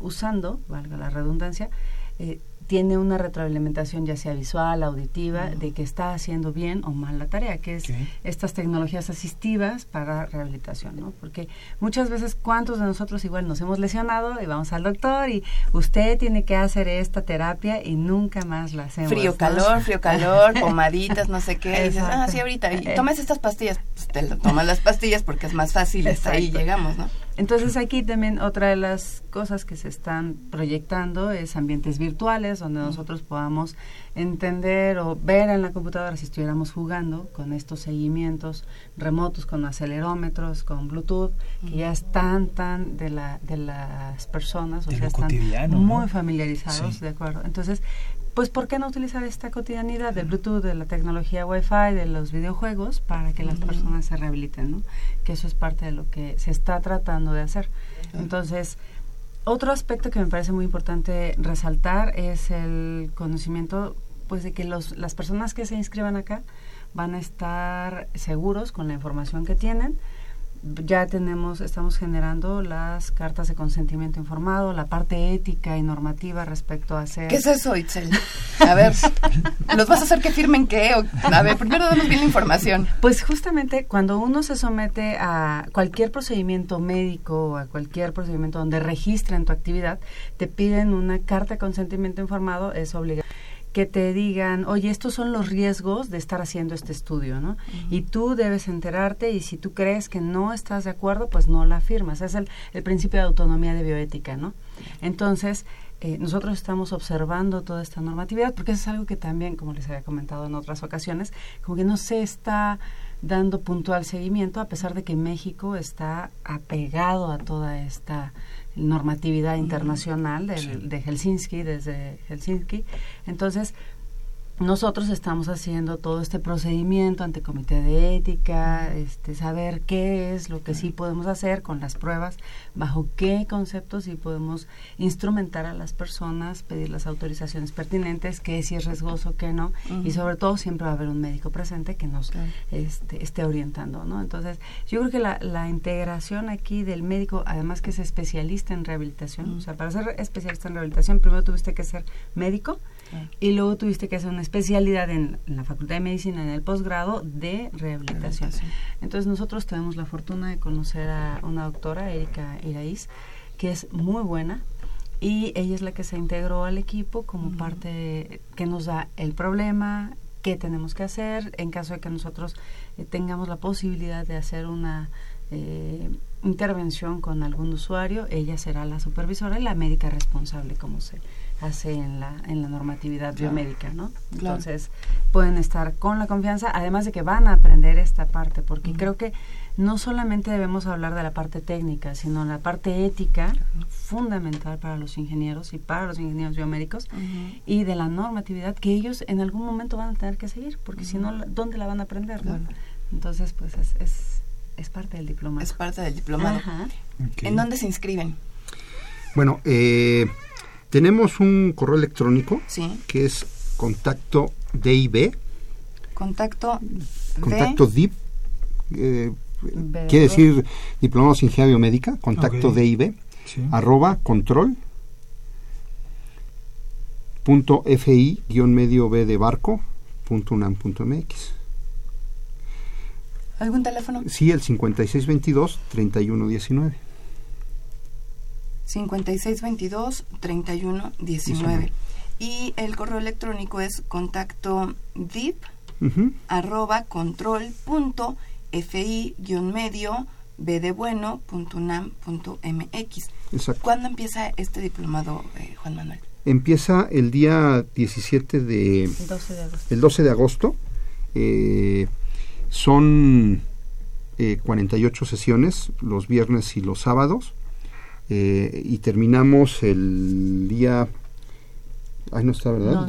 usando, valga la redundancia, eh, tiene una retroalimentación ya sea visual, auditiva, de que está haciendo bien o mal la tarea, que es estas tecnologías asistivas para rehabilitación, ¿no? Porque muchas veces, ¿cuántos de nosotros igual nos hemos lesionado y vamos al doctor y usted tiene que hacer esta terapia y nunca más la hacemos? Frío, calor, frío, calor, *laughs* pomaditas, no sé qué, y dices, ah, sí, ahorita, y eh. tomes estas pastillas, pues te tomas las pastillas porque es más fácil, hasta ahí llegamos, ¿no? Entonces aquí también otra de las cosas que se están proyectando es ambientes virtuales donde nosotros podamos entender o ver en la computadora si estuviéramos jugando con estos seguimientos remotos con acelerómetros, con Bluetooth, que ya están tan de la de las personas, o sea, están muy familiarizados, de acuerdo. Entonces, pues ¿por qué no utilizar esta cotidianidad del Bluetooth, de la tecnología Wi-Fi, de los videojuegos para que las personas se rehabiliten, ¿no? Que eso es parte de lo que se está tratando de hacer. Entonces, otro aspecto que me parece muy importante resaltar es el conocimiento, pues, de que los, las personas que se inscriban acá van a estar seguros con la información que tienen, ya tenemos, estamos generando las cartas de consentimiento informado, la parte ética y normativa respecto a hacer... ¿Qué es eso, Itzel? A ver, ¿los vas a hacer que firmen qué? a ver, primero damos bien la información. Pues justamente cuando uno se somete a cualquier procedimiento médico o a cualquier procedimiento donde registren tu actividad, te piden una carta de consentimiento informado, es obligatorio que te digan, oye, estos son los riesgos de estar haciendo este estudio, ¿no? Y tú debes enterarte y si tú crees que no estás de acuerdo, pues no la firmas. Es el, principio de autonomía de bioética, ¿no? Entonces, eh, nosotros estamos observando toda esta normatividad porque eso es algo que también, como les había comentado en otras ocasiones, como que no se está dando puntual seguimiento a pesar de que México está apegado a toda esta normatividad internacional de Helsinki, desde Helsinki. Entonces, nosotros estamos haciendo todo este procedimiento ante comité de ética, este, saber qué es lo que sí podemos hacer con las pruebas, bajo qué conceptos sí podemos instrumentar a las personas, pedir las autorizaciones pertinentes, qué si es riesgoso, qué no, y sobre todo siempre va a haber un médico presente que nos este, esté orientando, ¿no? Entonces, yo creo que la, la, integración aquí del médico, además que es especialista en rehabilitación, o sea, para ser especialista en rehabilitación, primero tuviste que ser médico, y luego tuviste que hacer una especialidad en, la Facultad de Medicina en el posgrado de rehabilitación. Entonces nosotros tenemos la fortuna de conocer a una doctora, Erika Iraíz, que es muy buena y ella es la que se integró al equipo como parte que nos da el problema, qué tenemos que hacer en caso de que nosotros eh, tengamos la posibilidad de hacer una eh, intervención con algún usuario, ella será la supervisora y la médica responsable, como se hace en la, en la normatividad biomédica, ¿no? Entonces, pueden estar con la confianza, además de que van a aprender esta parte, porque creo que no solamente debemos hablar de la parte técnica, sino la parte ética, fundamental para los ingenieros y para los ingenieros biomédicos, y de la normatividad que ellos en algún momento van a tener que seguir, porque si no, ¿dónde la van a aprender? Entonces, pues es, es, es, parte del diplomado. Es parte del diplomado. ¿En dónde se inscriben? Bueno, eh, tenemos un correo electrónico que es contacto DIB. Contacto Contacto DIB. Eh, quiere decir Diplomados en Ingeniería Biomédica, contacto DIB, arroba control punto fi guion medio b de barco punto unam punto mx ¿Algún teléfono? Sí, el 5622 3119 5622-3119. Y el correo electrónico es contacto dip arroba control punto fi guion medio bdebueno.unam.mx. ¿Cuándo empieza este diplomado, eh, Juan Manuel? Empieza el día 17 de... El 12 de agosto. El 12 de agosto. Eh, son 48 eh, sesiones los viernes y los sábados. Y terminamos el día Ahí no está, ¿verdad?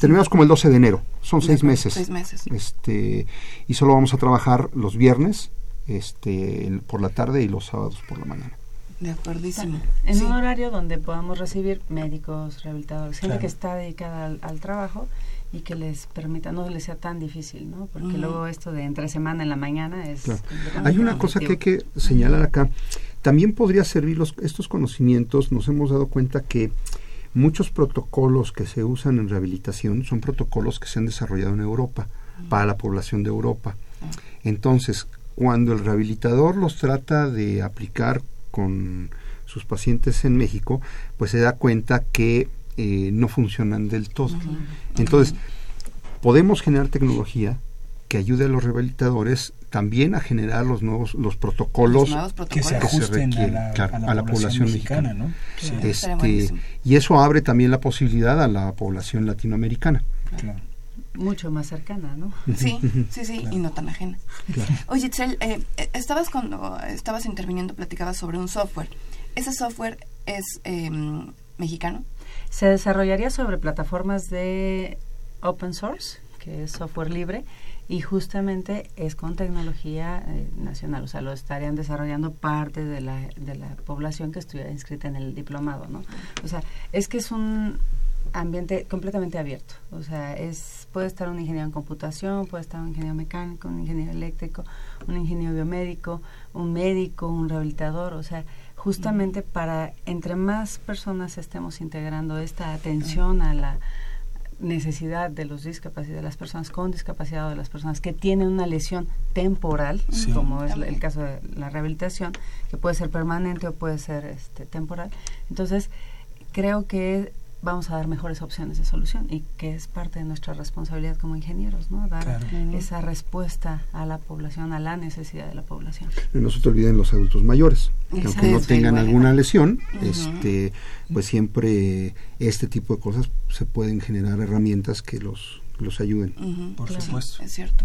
terminamos como el 12 de enero. Son seis meses. Seis meses. Este, y solo vamos a trabajar los viernes este, por la tarde y los sábados por la mañana. De acuerdísimo. En un horario donde podamos recibir médicos, rehabilitadores, gente que está dedicada al, trabajo y que les permita, no les sea tan difícil, ¿no? Porque luego esto de entre semana en la mañana es... Hay una cosa que hay que señalar acá. También podría servir los, estos conocimientos, nos hemos dado cuenta que muchos protocolos que se usan en rehabilitación son protocolos que se han desarrollado en Europa, para la población de Europa. Entonces, cuando el rehabilitador los trata de aplicar con sus pacientes en México, pues se da cuenta que eh, no funcionan del todo. Entonces, podemos generar tecnología que ayude a los rehabilitadores también a generar los nuevos los protocolos, que se ajusten a, la, población, mexicana, ¿no? Este, y eso abre también la posibilidad a la población latinoamericana. Claro mucho más cercana, ¿no? Sí, sí, sí, y no tan ajena. Oye, Itzel, eh, eh, estabas cuando estabas interviniendo, platicabas sobre un software. ¿Ese software es em, mexicano? Se desarrollaría sobre plataformas de open source, que es software libre, y justamente es con tecnología eh, nacional, o sea, lo estarían desarrollando parte de la, de la población que estuviera inscrita en el diplomado, ¿no? O sea, es que es un ambiente completamente abierto. O sea, es puede estar un ingeniero en computación, puede estar un ingeniero mecánico, un ingeniero eléctrico, un ingeniero biomédico, un médico, un rehabilitador. O sea, justamente para entre más personas estemos integrando esta atención a la necesidad de los discapacidad de las personas con discapacidad o de las personas que tienen una lesión temporal, como es el caso de la rehabilitación, que puede ser permanente o puede ser este, temporal. Entonces, creo que vamos a dar mejores opciones de solución y que es parte de nuestra responsabilidad como ingenieros, ¿no? Dar esa respuesta a la población, a la necesidad de la población. Y no se te olviden los adultos mayores, que aunque no tengan alguna lesión, este, pues siempre este tipo de cosas se pueden generar herramientas que los, los ayuden. Por supuesto. Es cierto.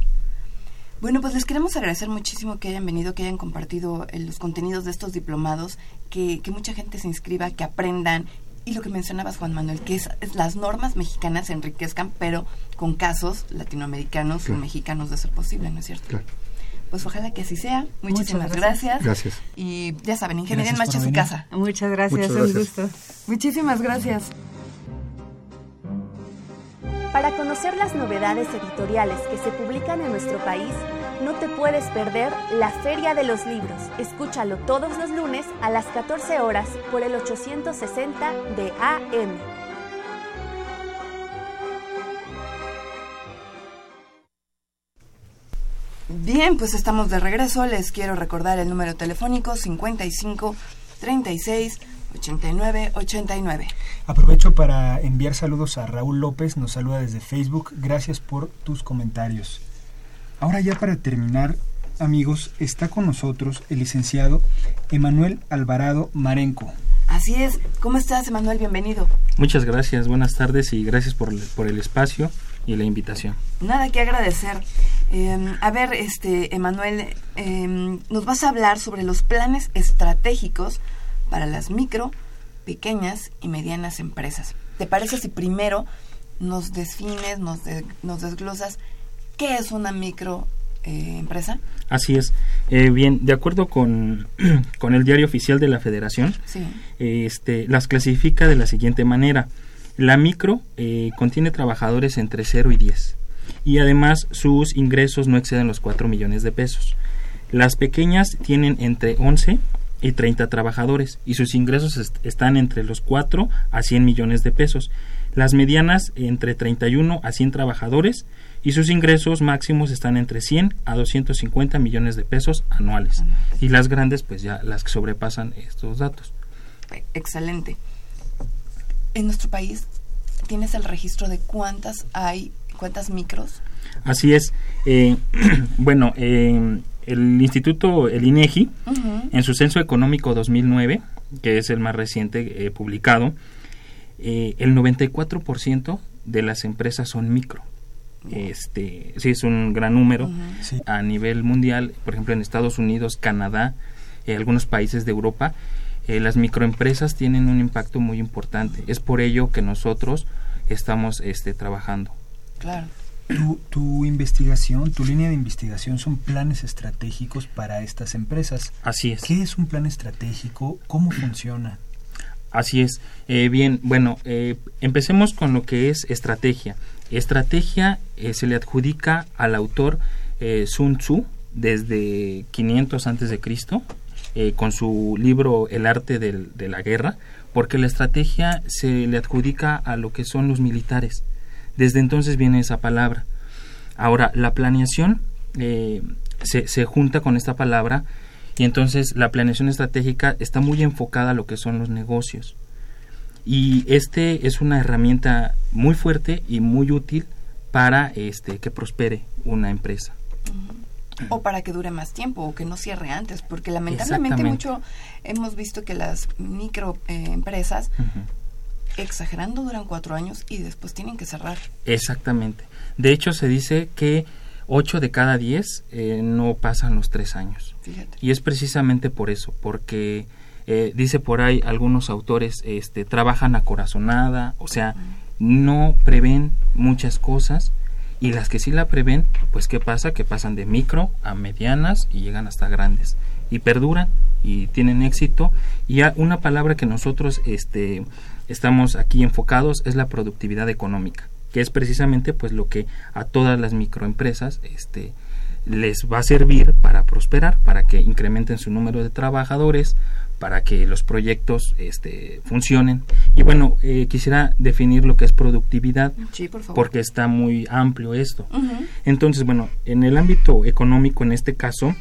Bueno, pues les queremos agradecer muchísimo que hayan venido, que hayan compartido eh, los contenidos de estos diplomados, que, que mucha gente se inscriba, que aprendan, y lo que mencionabas, Juan Manuel, que es, las normas mexicanas se enriquezcan, pero con casos latinoamericanos o mexicanos de ser posible, ¿no es cierto? Pues ojalá que así sea. Muchísimas gracias. gracias. Y ya saben, Ingeniería en Marcha su casa. Muchas gracias, un gusto. Muchísimas gracias. Para conocer las novedades editoriales que se publican en nuestro país, no te puedes perder la Feria de los Libros. Escúchalo todos los lunes a las 14 horas por el 860 de AM. Bien, pues estamos de regreso. Les quiero recordar el número telefónico 55 36 89 89. Aprovecho para enviar saludos a Raúl López, nos saluda desde Facebook. Gracias por tus comentarios. Ahora ya para terminar, amigos, está con nosotros el licenciado Emanuel Alvarado Marenco. Así es. ¿Cómo estás, Emanuel? Bienvenido. Muchas gracias. Buenas tardes y gracias por, el espacio y la invitación. Nada que agradecer. Em, a ver, este, Emanuel, em, nos vas a hablar sobre los planes estratégicos para las micro, pequeñas y medianas empresas. ¿Te parece si primero nos defines, nos, nos desglosas ¿Qué es una micro eh, empresa? Así es. Eh, bien, de acuerdo con, *clears throat* con, el diario oficial de la Federación, este, las clasifica de la siguiente manera. La micro eh, contiene trabajadores entre 0 y 10 y además sus ingresos no exceden los 4 millones de pesos. Las pequeñas tienen entre 11 y 30 trabajadores y sus ingresos están entre los 4 a 100 millones de pesos. Las medianas entre 31 a 100 trabajadores y sus ingresos máximos están entre 100 a 250 millones de pesos anuales. Y las grandes, pues ya las que sobrepasan estos datos. Excelente. En nuestro país, ¿tienes el registro de cuántas hay, cuántas micros? Así es. Eh, *clears throat* bueno, eh, el instituto, el INEGI, en su censo económico 2009, que es el más reciente eh, publicado, eh, el 94% de las empresas son micro. Este, sí, es un gran número a nivel mundial, por ejemplo en Estados Unidos, Canadá, eh, algunos países de Europa, las microempresas tienen un impacto muy importante. Es por ello que nosotros estamos este, trabajando. Claro. Tu, tu, investigación, tu línea de investigación son planes estratégicos para estas empresas. Así es. ¿Qué es un plan estratégico? ¿Cómo funciona? Así es. Eh, bien, bueno, eh, empecemos con lo que es estrategia. Estrategia eh, se le adjudica al autor Sun Tzu desde 500 antes de Cristo con su libro El arte de la guerra, porque la estrategia se le adjudica a lo que son los militares. Desde entonces viene esa palabra. Ahora, la planeación eh, se, se junta con esta palabra y entonces la planeación estratégica está muy enfocada a lo que son los negocios. Y este es una herramienta muy fuerte y muy útil para este, que prospere una empresa. O para que dure más tiempo o que no cierre antes, porque lamentablemente mucho hemos visto que las microempresas exagerando duran cuatro años y después tienen que cerrar. Exactamente. De hecho, se dice que ocho de cada diez eh, no pasan los tres años. Fíjate. Y es precisamente por eso, porque eh, dice por ahí algunos autores este, trabajan a corazonada, o sea, no prevén muchas cosas y las que sí la prevén, pues ¿qué pasa? Que pasan de micro a medianas y llegan hasta grandes y perduran y tienen éxito y una palabra que nosotros este estamos aquí enfocados es la productividad económica, que es precisamente pues lo que a todas las microempresas este, les va a servir para prosperar, para que incrementen su número de trabajadores, para que los proyectos este, funcionen. Y bueno, eh, quisiera definir lo que es productividad, porque está muy amplio esto. Entonces, bueno, en el ámbito económico, en este caso,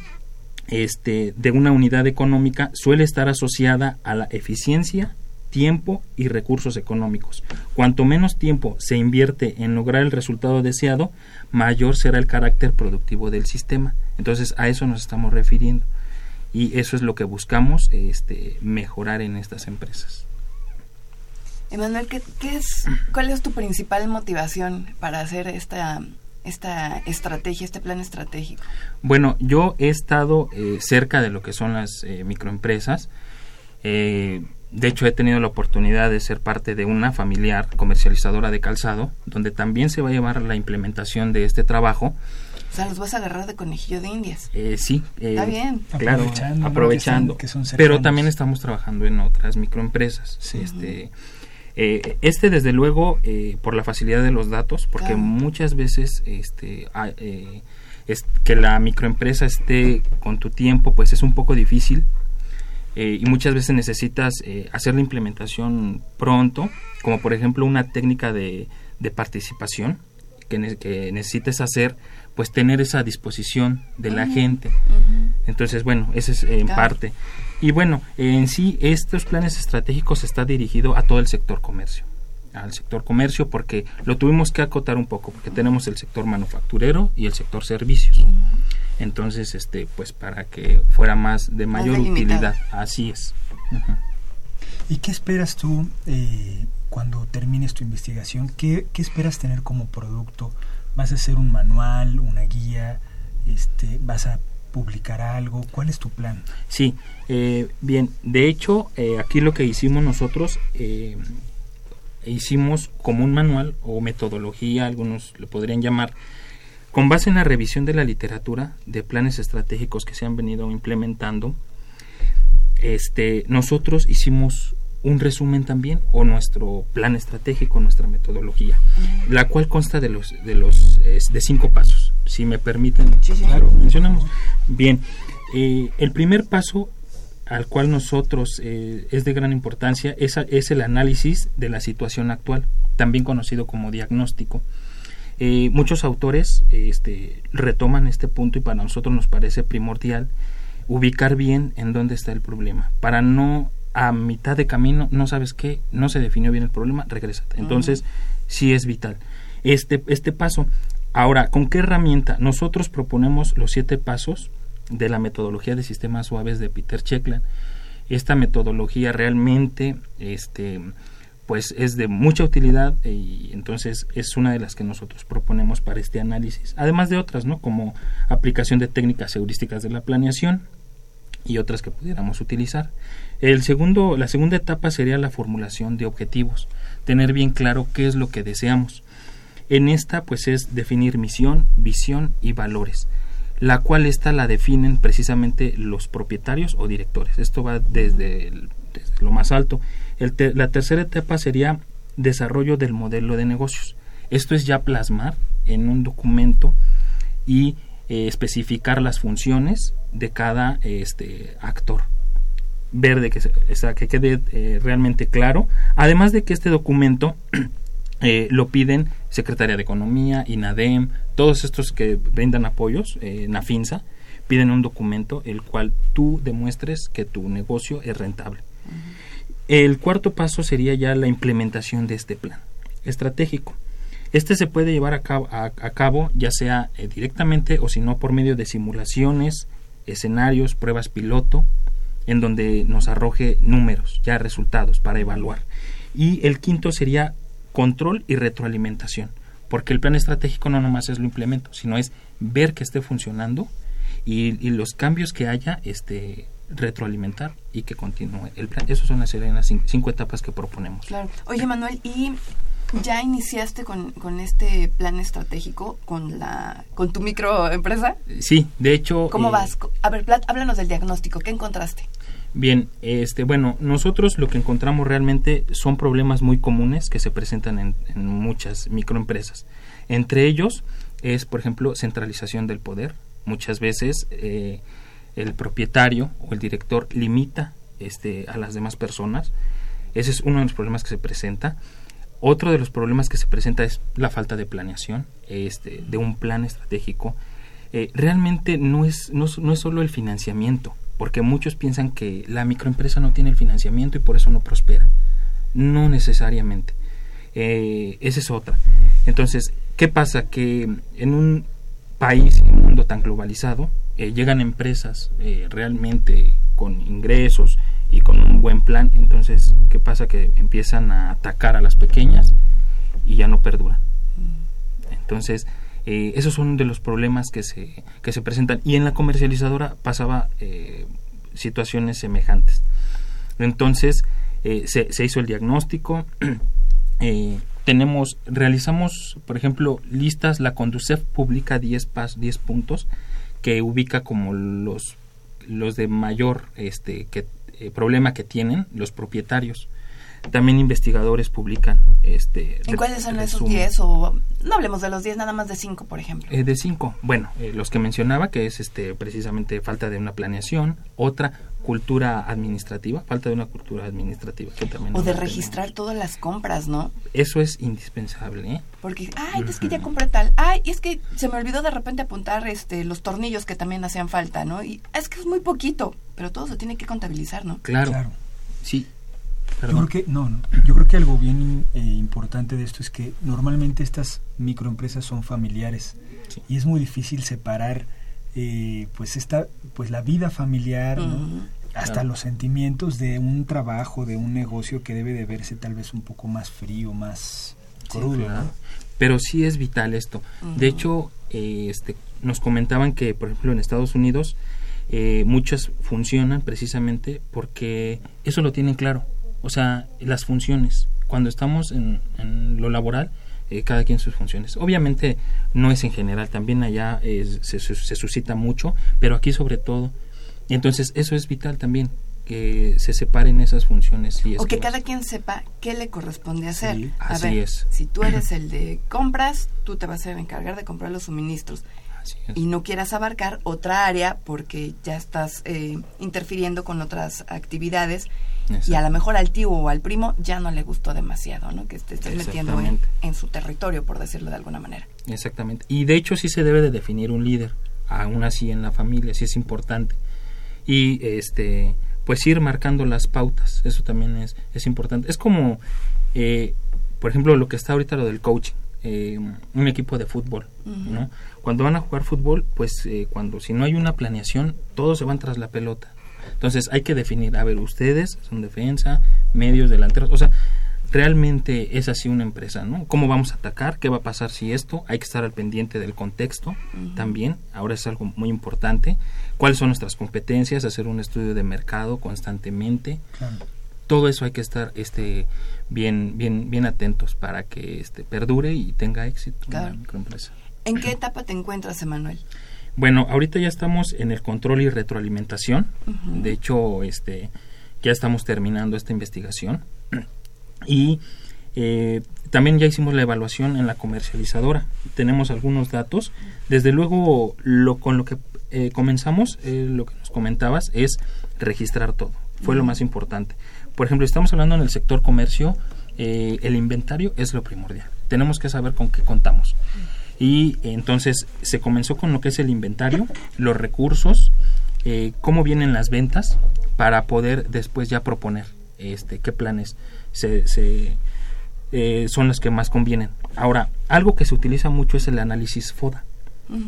este, de una unidad económica suele estar asociada a la eficiencia, tiempo y recursos económicos. Cuanto menos tiempo se invierte en lograr el resultado deseado, mayor será el carácter productivo del sistema. Entonces a eso nos estamos refiriendo y eso es lo que buscamos este, mejorar en estas empresas. Emanuel, ¿qué, es, ¿cuál es tu principal motivación para hacer esta, esta estrategia, este plan estratégico? Bueno, yo he estado eh, cerca de lo que son las eh, microempresas. Eh, de hecho, he tenido la oportunidad de ser parte de una familiar comercializadora de calzado, donde también se va a llevar la implementación de este trabajo. O sea, los vas a agarrar de conejillo de indias. Eh, sí. Eh, Está bien. Claro, aprovechando. aprovechando. pero también estamos trabajando en otras microempresas. Este, eh, este, desde luego, por la facilidad de los datos, porque muchas veces este, es que la microempresa esté con tu tiempo, pues es un poco difícil eh, y muchas veces necesitas eh, hacer la implementación pronto, como por ejemplo una técnica de, de participación que, que, necesites hacer, pues tener esa disposición de la gente. Entonces, bueno, ese es en parte. Y bueno, en sí, estos planes estratégicos está dirigido a todo el sector comercio al sector comercio porque lo tuvimos que acotar un poco porque tenemos el sector manufacturero y el sector servicios. Entonces este pues para que fuera más de mayor utilidad. Así es. Y qué esperas tú eh, cuando termines tu investigación ¿qué, esperas tener como producto vas a hacer un manual una guía este vas a publicar algo cuál es tu plan sí eh, bien de hecho eh, aquí lo que hicimos nosotros hicimos como un manual o metodología algunos lo podrían llamar con base en la revisión de la literatura de planes estratégicos que se han venido implementando, este, nosotros hicimos un resumen también o nuestro plan estratégico, nuestra metodología, la cual consta de los de los de cinco pasos. Si me permiten, claro, mencionamos. Bien, eh, el primer paso al cual nosotros eh, es de gran importancia es, es el análisis de la situación actual, también conocido como diagnóstico. Eh, muchos autores este, retoman este punto y para nosotros nos parece primordial ubicar bien en dónde está el problema, para no a mitad de camino, no sabes qué, no se definió bien el problema, regresa. Entonces, sí es vital. Este, este paso, ahora, ¿con qué herramienta? Nosotros proponemos los siete pasos de la metodología de sistemas suaves de Peter Checkland. Esta metodología realmente este, pues es de mucha utilidad y entonces es una de las que nosotros proponemos para este análisis, además de otras, ¿no? como aplicación de técnicas heurísticas de la planeación y otras que pudiéramos utilizar. El segundo, la segunda etapa sería la formulación de objetivos, tener bien claro qué es lo que deseamos. En esta pues es definir misión, visión y valores, la cual esta la definen precisamente los propietarios o directores. Esto va desde, lo más alto la tercera etapa sería desarrollo del modelo de negocios. Esto es ya plasmar en un documento y eh, especificar las funciones de cada este, actor. Ver de que, que quede eh, realmente claro. Además de que este documento *clears throat* eh, lo piden Secretaría de Economía, INADEM, todos estos que brindan apoyos, NAFINSA, piden un documento el cual tú demuestres que tu negocio es rentable. El cuarto paso sería ya la implementación de este plan estratégico. Este se puede llevar a cabo, ya sea eh, directamente o si no por medio de simulaciones, escenarios, pruebas piloto, en donde nos arroje números, ya resultados para evaluar. Y el quinto sería control y retroalimentación, porque el plan estratégico no nomás es lo implemento, sino es ver que esté funcionando y, y los cambios que haya este, retroalimentar y que continúe el plan. Esas son las cinco, etapas que proponemos. Claro. Oye, Manuel, ¿y ya iniciaste con, con, este plan estratégico con la con tu microempresa? Sí, de hecho. ¿Cómo eh, vas? A ver, háblanos del diagnóstico. ¿Qué encontraste? Bien, este, bueno, nosotros lo que encontramos realmente son problemas muy comunes que se presentan en, muchas microempresas. Entre ellos es, por ejemplo, centralización del poder. Muchas veces eh, el propietario o el director limita este, a las demás personas. Ese es uno de los problemas que se presenta. Otro de los problemas que se presenta es la falta de planeación, este, de un plan estratégico. Eh, realmente no es, no, es solo el financiamiento, porque muchos piensan que la microempresa no tiene el financiamiento y por eso no prospera. No necesariamente. Eh, esa es otra. Entonces, ¿qué pasa? Que en un país, en un mundo tan globalizado, eh, llegan empresas eh, realmente con ingresos y con un buen plan, entonces, ¿qué pasa? Que empiezan a atacar a las pequeñas y ya no perduran. Entonces, eh, esos son de los problemas que se, que se presentan. Y en la comercializadora pasaba situaciones semejantes. Entonces, se, se, hizo el diagnóstico. *clears throat* tenemos, realizamos, por ejemplo, listas, la Conducef publica 10, 10 puntos que ubica como los, los de mayor este, eh, problema que tienen los propietarios. También investigadores publican. Este, ¿En cuáles son esos 10? O no hablemos de los 10, nada más de 5, por ejemplo. Eh, de 5. Bueno, eh, los que mencionaba, que es este precisamente falta de una planeación. Otra, cultura administrativa, falta de una cultura administrativa. o de registrar todas las compras, ¿no? Eso es indispensable. ¿eh? Porque, ay, es que ya compré tal, ay, es que se me olvidó de repente apuntar este los tornillos que también hacían falta, ¿no? Y es que es muy poquito, pero todo se tiene que contabilizar, ¿no? Claro. claro. Sí. Yo creo que no, yo creo que algo bien eh, importante de esto es que normalmente estas microempresas son familiares y es muy difícil separar eh, pues esta pues la vida familiar ¿no? hasta los sentimientos de un trabajo, de un negocio que debe de verse tal vez un poco más frío, más crudo. Pero sí es vital esto. De hecho, eh, este, nos comentaban que, por ejemplo, en Estados Unidos eh, muchas funcionan precisamente porque eso lo tienen claro. O sea, las funciones. Cuando estamos en, lo laboral, eh, cada quien sus funciones. Obviamente no es en general, también allá se, se suscita mucho, pero aquí sobre todo y entonces eso es vital también, que se separen esas funciones. o que, cada quien sepa qué le corresponde hacer. así es. Si tú eres *clears throat* el de compras, tú te vas a encargar de comprar los suministros. Y no quieras abarcar otra área porque ya estás eh, interfiriendo con otras actividades y a lo mejor al tío o al primo ya no le gustó demasiado, ¿no? Que te estés metiendo en, en, su territorio, por decirlo de alguna manera. Exactamente. Y de hecho sí se debe de definir un líder, aún así en la familia, sí es importante y este pues ir marcando las pautas eso también es, es importante es como eh, por ejemplo lo que está ahorita lo del coaching eh, un equipo de fútbol, ¿no? Cuando van a jugar fútbol, pues eh, cuando si no hay una planeación, todos se van tras la pelota. Entonces hay que definir, a ver, ustedes son defensa, medios, delanteros, o sea, realmente es así una empresa, ¿no? ¿Cómo vamos a atacar? ¿Qué va a pasar si esto? Hay que estar al pendiente del contexto también, ahora es algo muy importante. ¿Cuáles son nuestras competencias? Hacer un estudio de mercado constantemente. Todo eso hay que estar este bien bien bien atentos para que este perdure y tenga éxito la microempresa. ¿En qué etapa te encuentras, Emanuel? Bueno, ahorita ya estamos en el control y retroalimentación. De hecho, este ya estamos terminando esta investigación *clears throat* y eh, también ya hicimos la evaluación en la comercializadora. Tenemos algunos datos. Desde luego, lo con lo que eh, comenzamos, eh, lo que nos comentabas, es registrar todo. Fue lo más importante. Por ejemplo, estamos hablando en el sector comercio, el inventario es lo primordial. Tenemos que saber con qué contamos. Y entonces se comenzó con lo que es el inventario, los recursos, cómo vienen las ventas, para poder después ya proponer este qué planes se, eh, son las que más convienen. Ahora, algo que se utiliza mucho es el análisis FODA,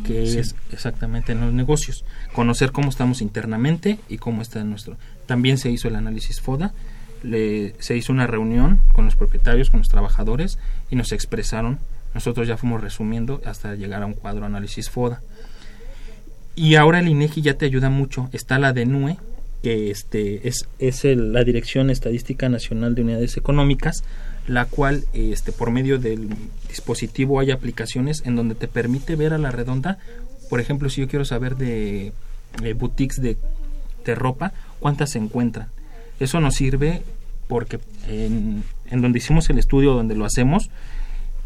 que es exactamente en los negocios, conocer cómo estamos internamente y cómo está nuestro. También se hizo el análisis FODA, le, se hizo una reunión con los propietarios, con los trabajadores y nos expresaron. Nosotros ya fuimos resumiendo hasta llegar a un cuadro análisis FODA. Y ahora el INEGI ya te ayuda mucho. Está la DENUE, que este es, es la Dirección Estadística Nacional de Unidades Económicas, la cual este, por medio del dispositivo hay aplicaciones en donde te permite ver a la redonda, por ejemplo, si yo quiero saber de, boutiques de, de, ropa, cuántas se encuentran. Eso nos sirve porque en, en donde hicimos el estudio, donde lo hacemos,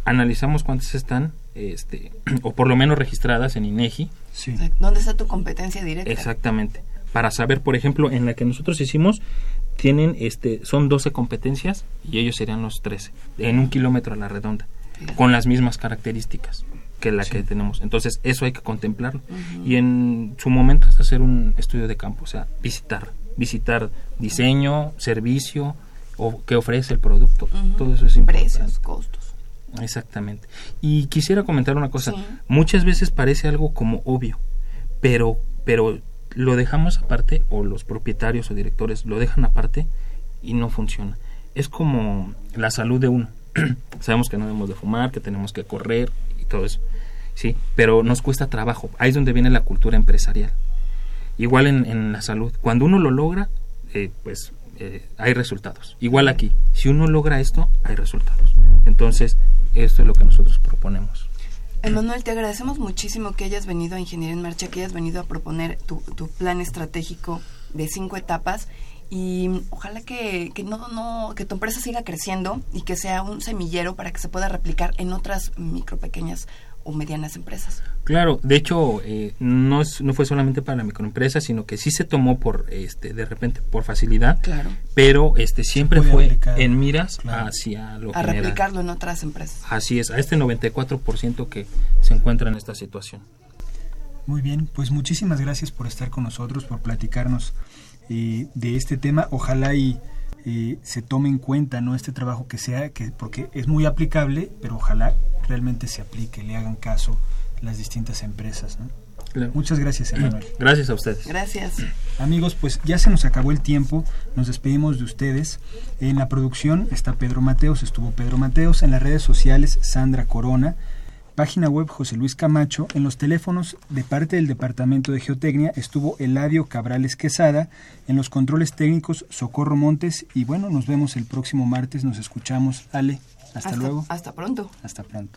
analizamos cuántas están, este, *clears throat* o por lo menos registradas en INEGI. Sí. ¿Dónde está tu competencia directa? Exactamente para saber, por ejemplo, en la que nosotros hicimos, tienen, este, son 12 competencias y ellos serían los 13, en un kilómetro a la redonda, con las mismas características que la que tenemos. Entonces, eso hay que contemplarlo. Y en su momento es hacer un estudio de campo, o sea, visitar, visitar diseño, servicio, o qué ofrece el producto. Todo eso es importante. Precios, costos. Exactamente. Y quisiera comentar una cosa. Muchas veces parece algo como obvio, pero, pero lo dejamos aparte o los propietarios o directores lo dejan aparte y no funciona. Es como la salud de uno. *clears throat* Sabemos que no debemos de fumar, que tenemos que correr y todo eso. Sí, pero nos cuesta trabajo. Ahí es donde viene la cultura empresarial. Igual en, la salud. Cuando uno lo logra, eh, pues eh, hay resultados. Igual aquí. Si uno logra esto, hay resultados. Entonces, esto es lo que nosotros proponemos. Emanuel, te agradecemos muchísimo que hayas venido a Ingeniería en Marcha, que hayas venido a proponer tu, plan estratégico de cinco etapas y ojalá que, que, no, no, que tu empresa siga creciendo y que sea un semillero para que se pueda replicar en otras micro pequeñas o medianas empresas. Claro, de hecho eh, no es, no fue solamente para la microempresa, sino que sí se tomó por este de repente por facilidad, claro. pero este siempre fue en miras hacia lo a replicarlo en otras empresas. Así es, a este 94% que se encuentra en esta situación. Muy bien, pues muchísimas gracias por estar con nosotros, por platicarnos eh, de este tema. Ojalá y eh, se tome en cuenta no este trabajo que sea que porque es muy aplicable pero ojalá realmente se aplique le hagan caso las distintas empresas muchas gracias *clears throat* Emanuel gracias a ustedes gracias *clears throat* amigos pues ya se nos acabó el tiempo nos despedimos de ustedes en la producción está Pedro Mateos estuvo Pedro Mateos en las redes sociales Sandra Corona Página web José Luis Camacho. En los teléfonos de parte del Departamento de Geotecnia estuvo Eladio Cabrales Quesada. En los controles técnicos Socorro Montes. Y bueno, nos vemos el próximo martes. Nos escuchamos. Ale, hasta, luego. Hasta pronto. Hasta pronto.